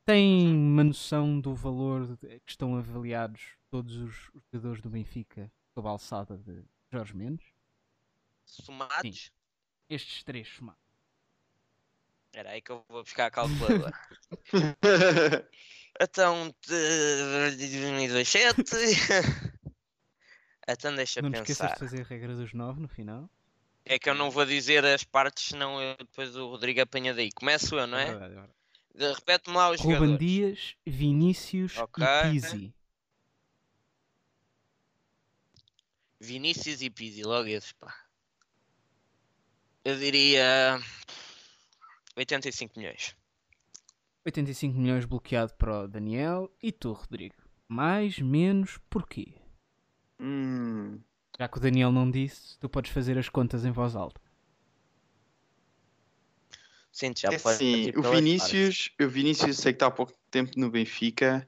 Tem uma noção do valor de- que estão avaliados todos os jogadores do Benfica sob a alçada de Jorge Mendes? Somados? Estes três somados. Espera aí que eu vou buscar a calculadora. então, de 27. então deixa Não te esqueças pensar. de fazer a regra dos nove no final. É que eu não vou dizer as partes, senão eu- depois o Rodrigo apanha daí. Começo eu, não é? verdade, é verdade. De- Repete-me lá os Ruben jogadores. Dias, Vinícius Ok. e Pizzi. Vinícius e Pizzi, logo esses, pá. Eu diria 85 milhões. 85 milhões bloqueado para o Daniel. E tu, Rodrigo? Mais, menos, porquê? Hum, Já que o Daniel não disse, tu podes fazer as contas em voz alta. Sim, já é ir o. Vinícius, o Vinícius sei que está há pouco tempo no Benfica.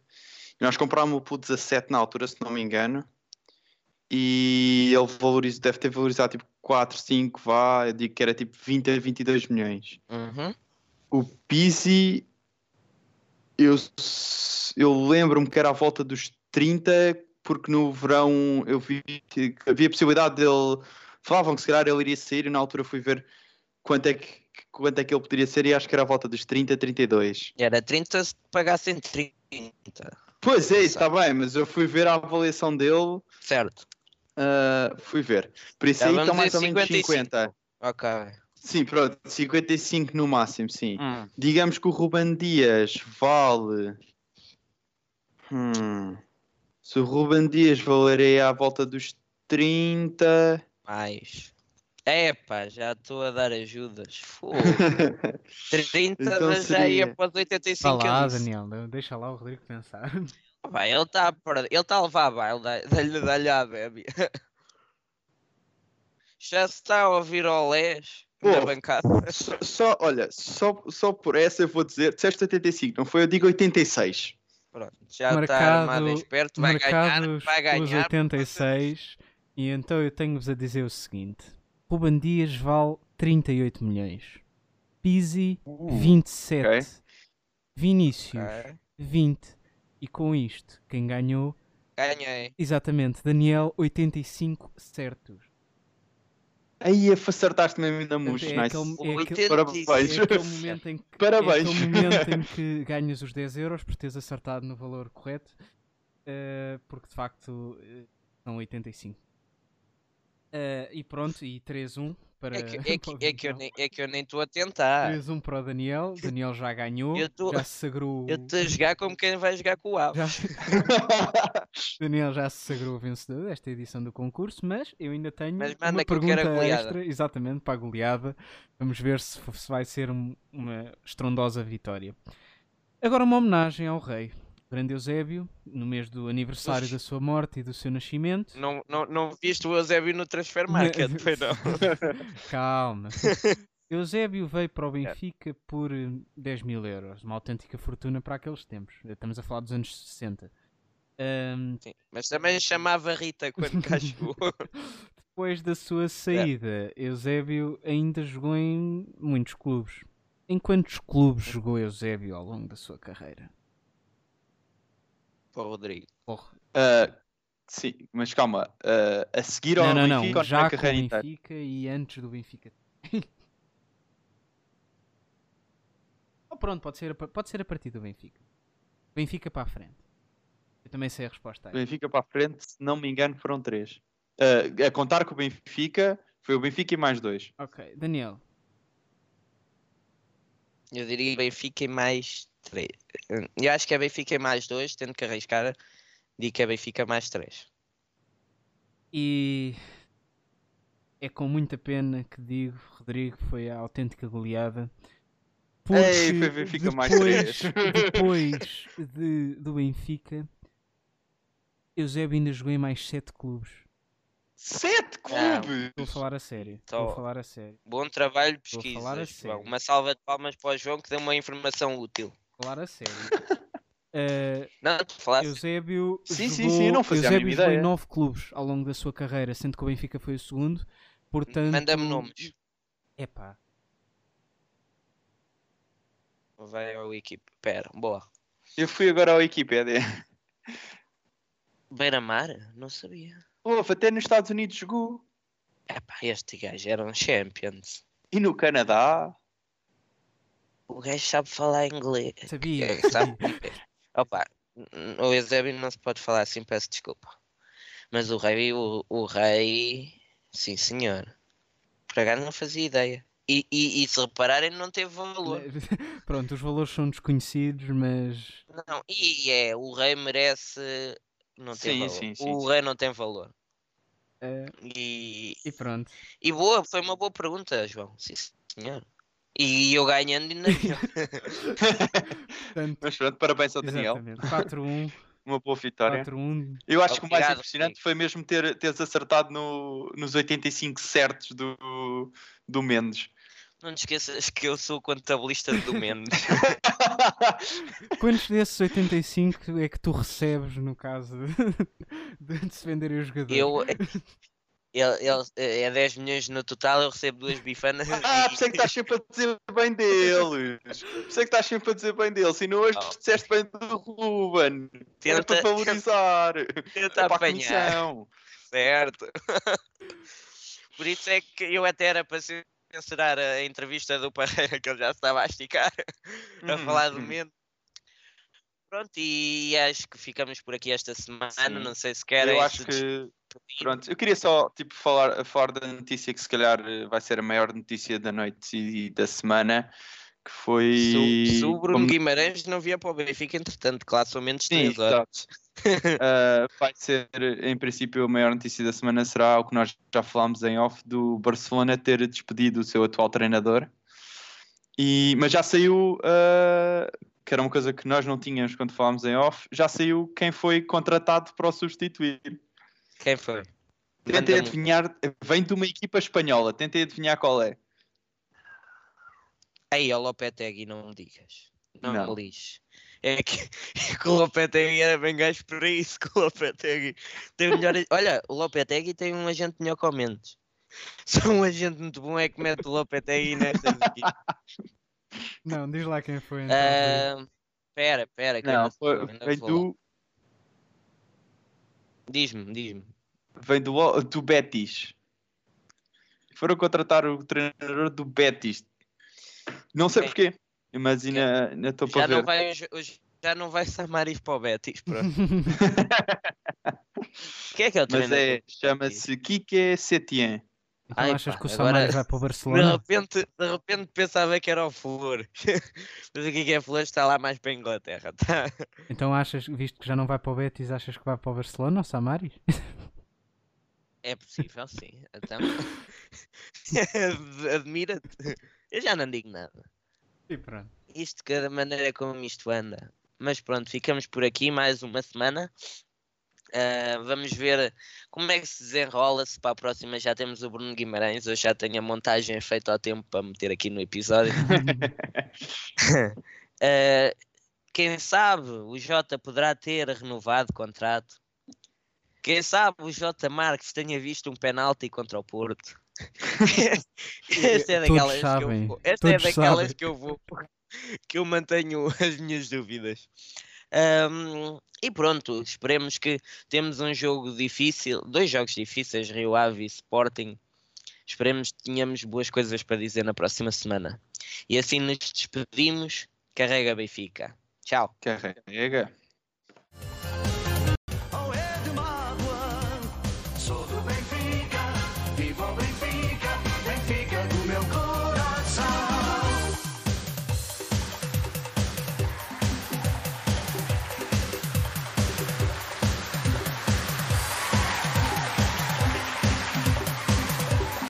Nós comprámos-o por 17 na altura, se não me engano. E ele valoriza, deve ter valorizado tipo 4, 5, vá. Eu digo que era tipo 20 a 22 milhões. Uhum. O Pizzi, eu, eu lembro-me que era à volta dos 30, porque no verão eu vi que havia a possibilidade dele. Falavam que se calhar ele iria sair e na altura fui ver quanto é que, quanto é que ele poderia ser e acho que era à volta dos 30, 32. Era 30 se pagassem 30. Pois é, está bem, mas eu fui ver a avaliação dele, Certo. ah, fui ver. Por isso Já aí estão mais ou menos 55. 50. Ok. Sim, pronto, 55 no máximo, sim. Hum. Digamos que o Ruben Dias vale. Hum. Se o Ruben Dias valeria à volta dos 30. Mais. Epá, já estou a dar ajudas. Fogo. 30 Então já ia seria- para os 85 Vá lá. Daniel, deixa lá o Rodrigo pensar. Vai, ele está a perder. Ele está a levar a baile. dá- Dá-lhe dá-lhe a bebe. Já se está a ouvir olés na Pô. bancada. Só, só- olha, só, só por essa eu vou dizer. Disseste 85, não foi? Eu digo 86. Pronto, já está armado esperto. Vai ganhar, vai os ganhar. 86. E então eu tenho-vos a dizer o seguinte: Ruben Dias vale 38 milhões, Pizzi 27, ok. Vinícius Ok, 20. E com isto, quem ganhou? Ganhei. Exatamente, Daniel 85 certos. Aí acertaste mesmo na mus, é nice. aquele- é aquele- Parabéns. É aquele momento em que, Parabéns. É aquele momento em que ganhas os 10 euros por teres acertado no valor correto, eh, porque de facto eh, são 85. Eh, e pronto, e 3-1 para, É que, é, que, é, que eu Daniel. nem, é que eu nem estou a tentar. 3-1 para o Daniel. Daniel já ganhou, Eu tô- já se sagrou. Eu estou a jogar como quem vai jogar com o Aves. Daniel já se sagrou vencedor desta edição do concurso, mas eu ainda tenho Mas uma pergunta goleada. extra, exatamente, para a goleada. Vamos ver se, se vai ser um- uma estrondosa vitória. Agora uma homenagem ao rei, grande Eusébio, no mês do aniversário Ux. da sua morte e do seu nascimento. Não, não, não viste o Eusébio no Transfer Market, foi não? Calma. Eusébio veio para o Benfica por eh, 10 mil euros, uma autêntica fortuna para aqueles tempos. Estamos a falar dos anos 60. Ahm, Sim, Mas também chamava Rita quando cá chegou. Depois da sua saída, Eusébio ainda jogou em muitos clubes. Em quantos clubes jogou Eusébio ao longo da sua carreira? Para o Rodrigo. Porra. Ah, sim, mas calma. ah, a seguir ao Não, não, Benfica não. Já na com o inteira? Benfica e antes do Benfica. oh, pronto, pode ser, a, pode ser a partir do Benfica. Benfica para a frente. Eu também sei a resposta aí. Benfica para a frente, se não me engano, foram três. Ah, a contar com o Benfica, foi o Benfica e mais dois. Ok, Daniel. Eu diria Benfica e mais 3. Eu acho que é Benfica e mais 2, tendo que arriscar, digo que é Benfica mais 3. E é com muita pena que digo, Rodrigo, foi a autêntica goleada. Ei, foi Benfica mais depois, três. depois de, do Benfica, Eusébio ainda jogou em mais 7 clubes. Sete clubes! Estou a falar a sério. Estou a Tô. falar a sério. Bom trabalho de Vou falar a pesquisa. Uma salva de palmas para o João que deu uma informação útil. Falar a sério. Eh, Não, tu falaste. Eusébio Sim, sim, jogou, sim, eu não fazia a Eusébio jogou em. 9 clubes ao longo da sua carreira, sendo que o Benfica foi o segundo. Portanto, Manda-me nomes. Epá, Vai ao equipe. Pera, boa. Eu fui agora ao Wikipedia. Beira-Mar? Não sabia. Houve, até nos Estados Unidos jogou. Epá, este gajo era um Champions. E no Canadá. O gajo sabe falar inglês. sabia. É, sabe? Opa, o Eusébio não se pode falar assim, peço desculpa. Mas o rei, o, o rei, sim senhor. Por acaso não fazia ideia. E, e, e se repararem, não teve valor. Pronto, os valores são desconhecidos, mas Não, e, e é, o rei merece. Não tem Sim, valor. sim, sim, o sim. rei não tem valor. eh, E, e pronto. e boa, foi uma boa pergunta, João. Sim senhor. E eu ganhando ainda. Portanto, Mas pronto, parabéns ao Daniel. exatamente. 4-1, Uma boa vitória. 4-1. Eu acho que o mais impressionante foi mesmo ter, teres acertado no, nos 85 certos do, do Mendes. Não te esqueças que eu sou o contabilista do Mendes. Quantos desses 85 é que tu recebes no caso de, de se venderem os jogadores? Eu, Ele, ele- é 10 milhões no total, eu recebo duas bifanas. Ah, e- por isso é que estás sempre a dizer bem deles. Por isso é que estás sempre a dizer bem deles. Se não hoje Oh. disseste bem do Ruben. Era Tenta- para valorizar. Tenta É apanhar. comissão. Certo. Por isso é que eu até era para censurar a entrevista do Parreira, que ele já estava a esticar, a Uhum, falar do uhum. medo. Pronto, e acho que ficamos por aqui esta semana. Sim. Não sei se querem. Eu acho que. Pronto, eu queria só tipo, falar, falar da notícia que se calhar eh, vai ser a maior notícia da noite e da semana, que foi. Se, o- se o Bruno como- Guimarães não via para o Benfica, entretanto, claro, são menos Sim, 3 horas. Uh, vai ser, em princípio, a maior notícia da semana será o que nós já falámos em off do Barcelona ter despedido o seu atual treinador. E, mas já saiu, uh, que era uma coisa que nós não tínhamos quando falámos em off, já saiu quem foi contratado para o substituir. Quem foi? Tentei adivinhar, vem de uma equipa espanhola, tentei adivinhar qual é. Aí, ao Lopetegui, não me digas. Não, Não. me lixes. É que, é que o Lopetegui era bem gajo por isso, que o Lopetegui tem o melhor... Olha, o Lopetegui tem um agente melhor que o Mendes. Só um agente muito bom é que mete o Lopetegui equipas. Não, diz lá quem foi então. Ah, Pera, pera, Não, foi- vem do, Diz-me, diz-me. vem do, do Betis. Foram contratar o treinador do Betis. Não sei porquê, mas ainda estou para Já ver. não, vai, já não vai Samaris para o Betis, pronto. Quem é que é o Mas é, chama-se Kike Setien. Então Ai, achas pá, que o agora- Samaris vai para o De Barcelona? repente, de repente pensava que era o Flor. Mas aqui que é Flor está lá mais para a Inglaterra. Tá? Então achas, visto que já não vai para o Betis, achas que vai para o Barcelona, o Samaris? É possível, sim. Então... Admira-te. Eu já não digo nada. E pronto. Isto de cada maneira como isto anda. Mas pronto, ficamos por aqui mais uma semana. Ah, vamos ver como é que se desenrola. Se para a próxima já temos o Bruno Guimarães. Eu já tenho a montagem feita ao tempo para meter aqui no episódio. Ah, quem sabe o Jota poderá ter renovado o contrato. Quem sabe o Jota Marques tenha visto um penalti contra o Porto. Esta é daquelas que eu vou, esta é daquelas que eu vou que eu mantenho as minhas dúvidas. Ahm, e pronto, esperemos que temos um jogo difícil, dois jogos difíceis, Rio Ave e Sporting. Esperemos que tenhamos boas coisas para dizer na próxima semana. E assim nos despedimos. Carrega Benfica. Tchau. Carrega.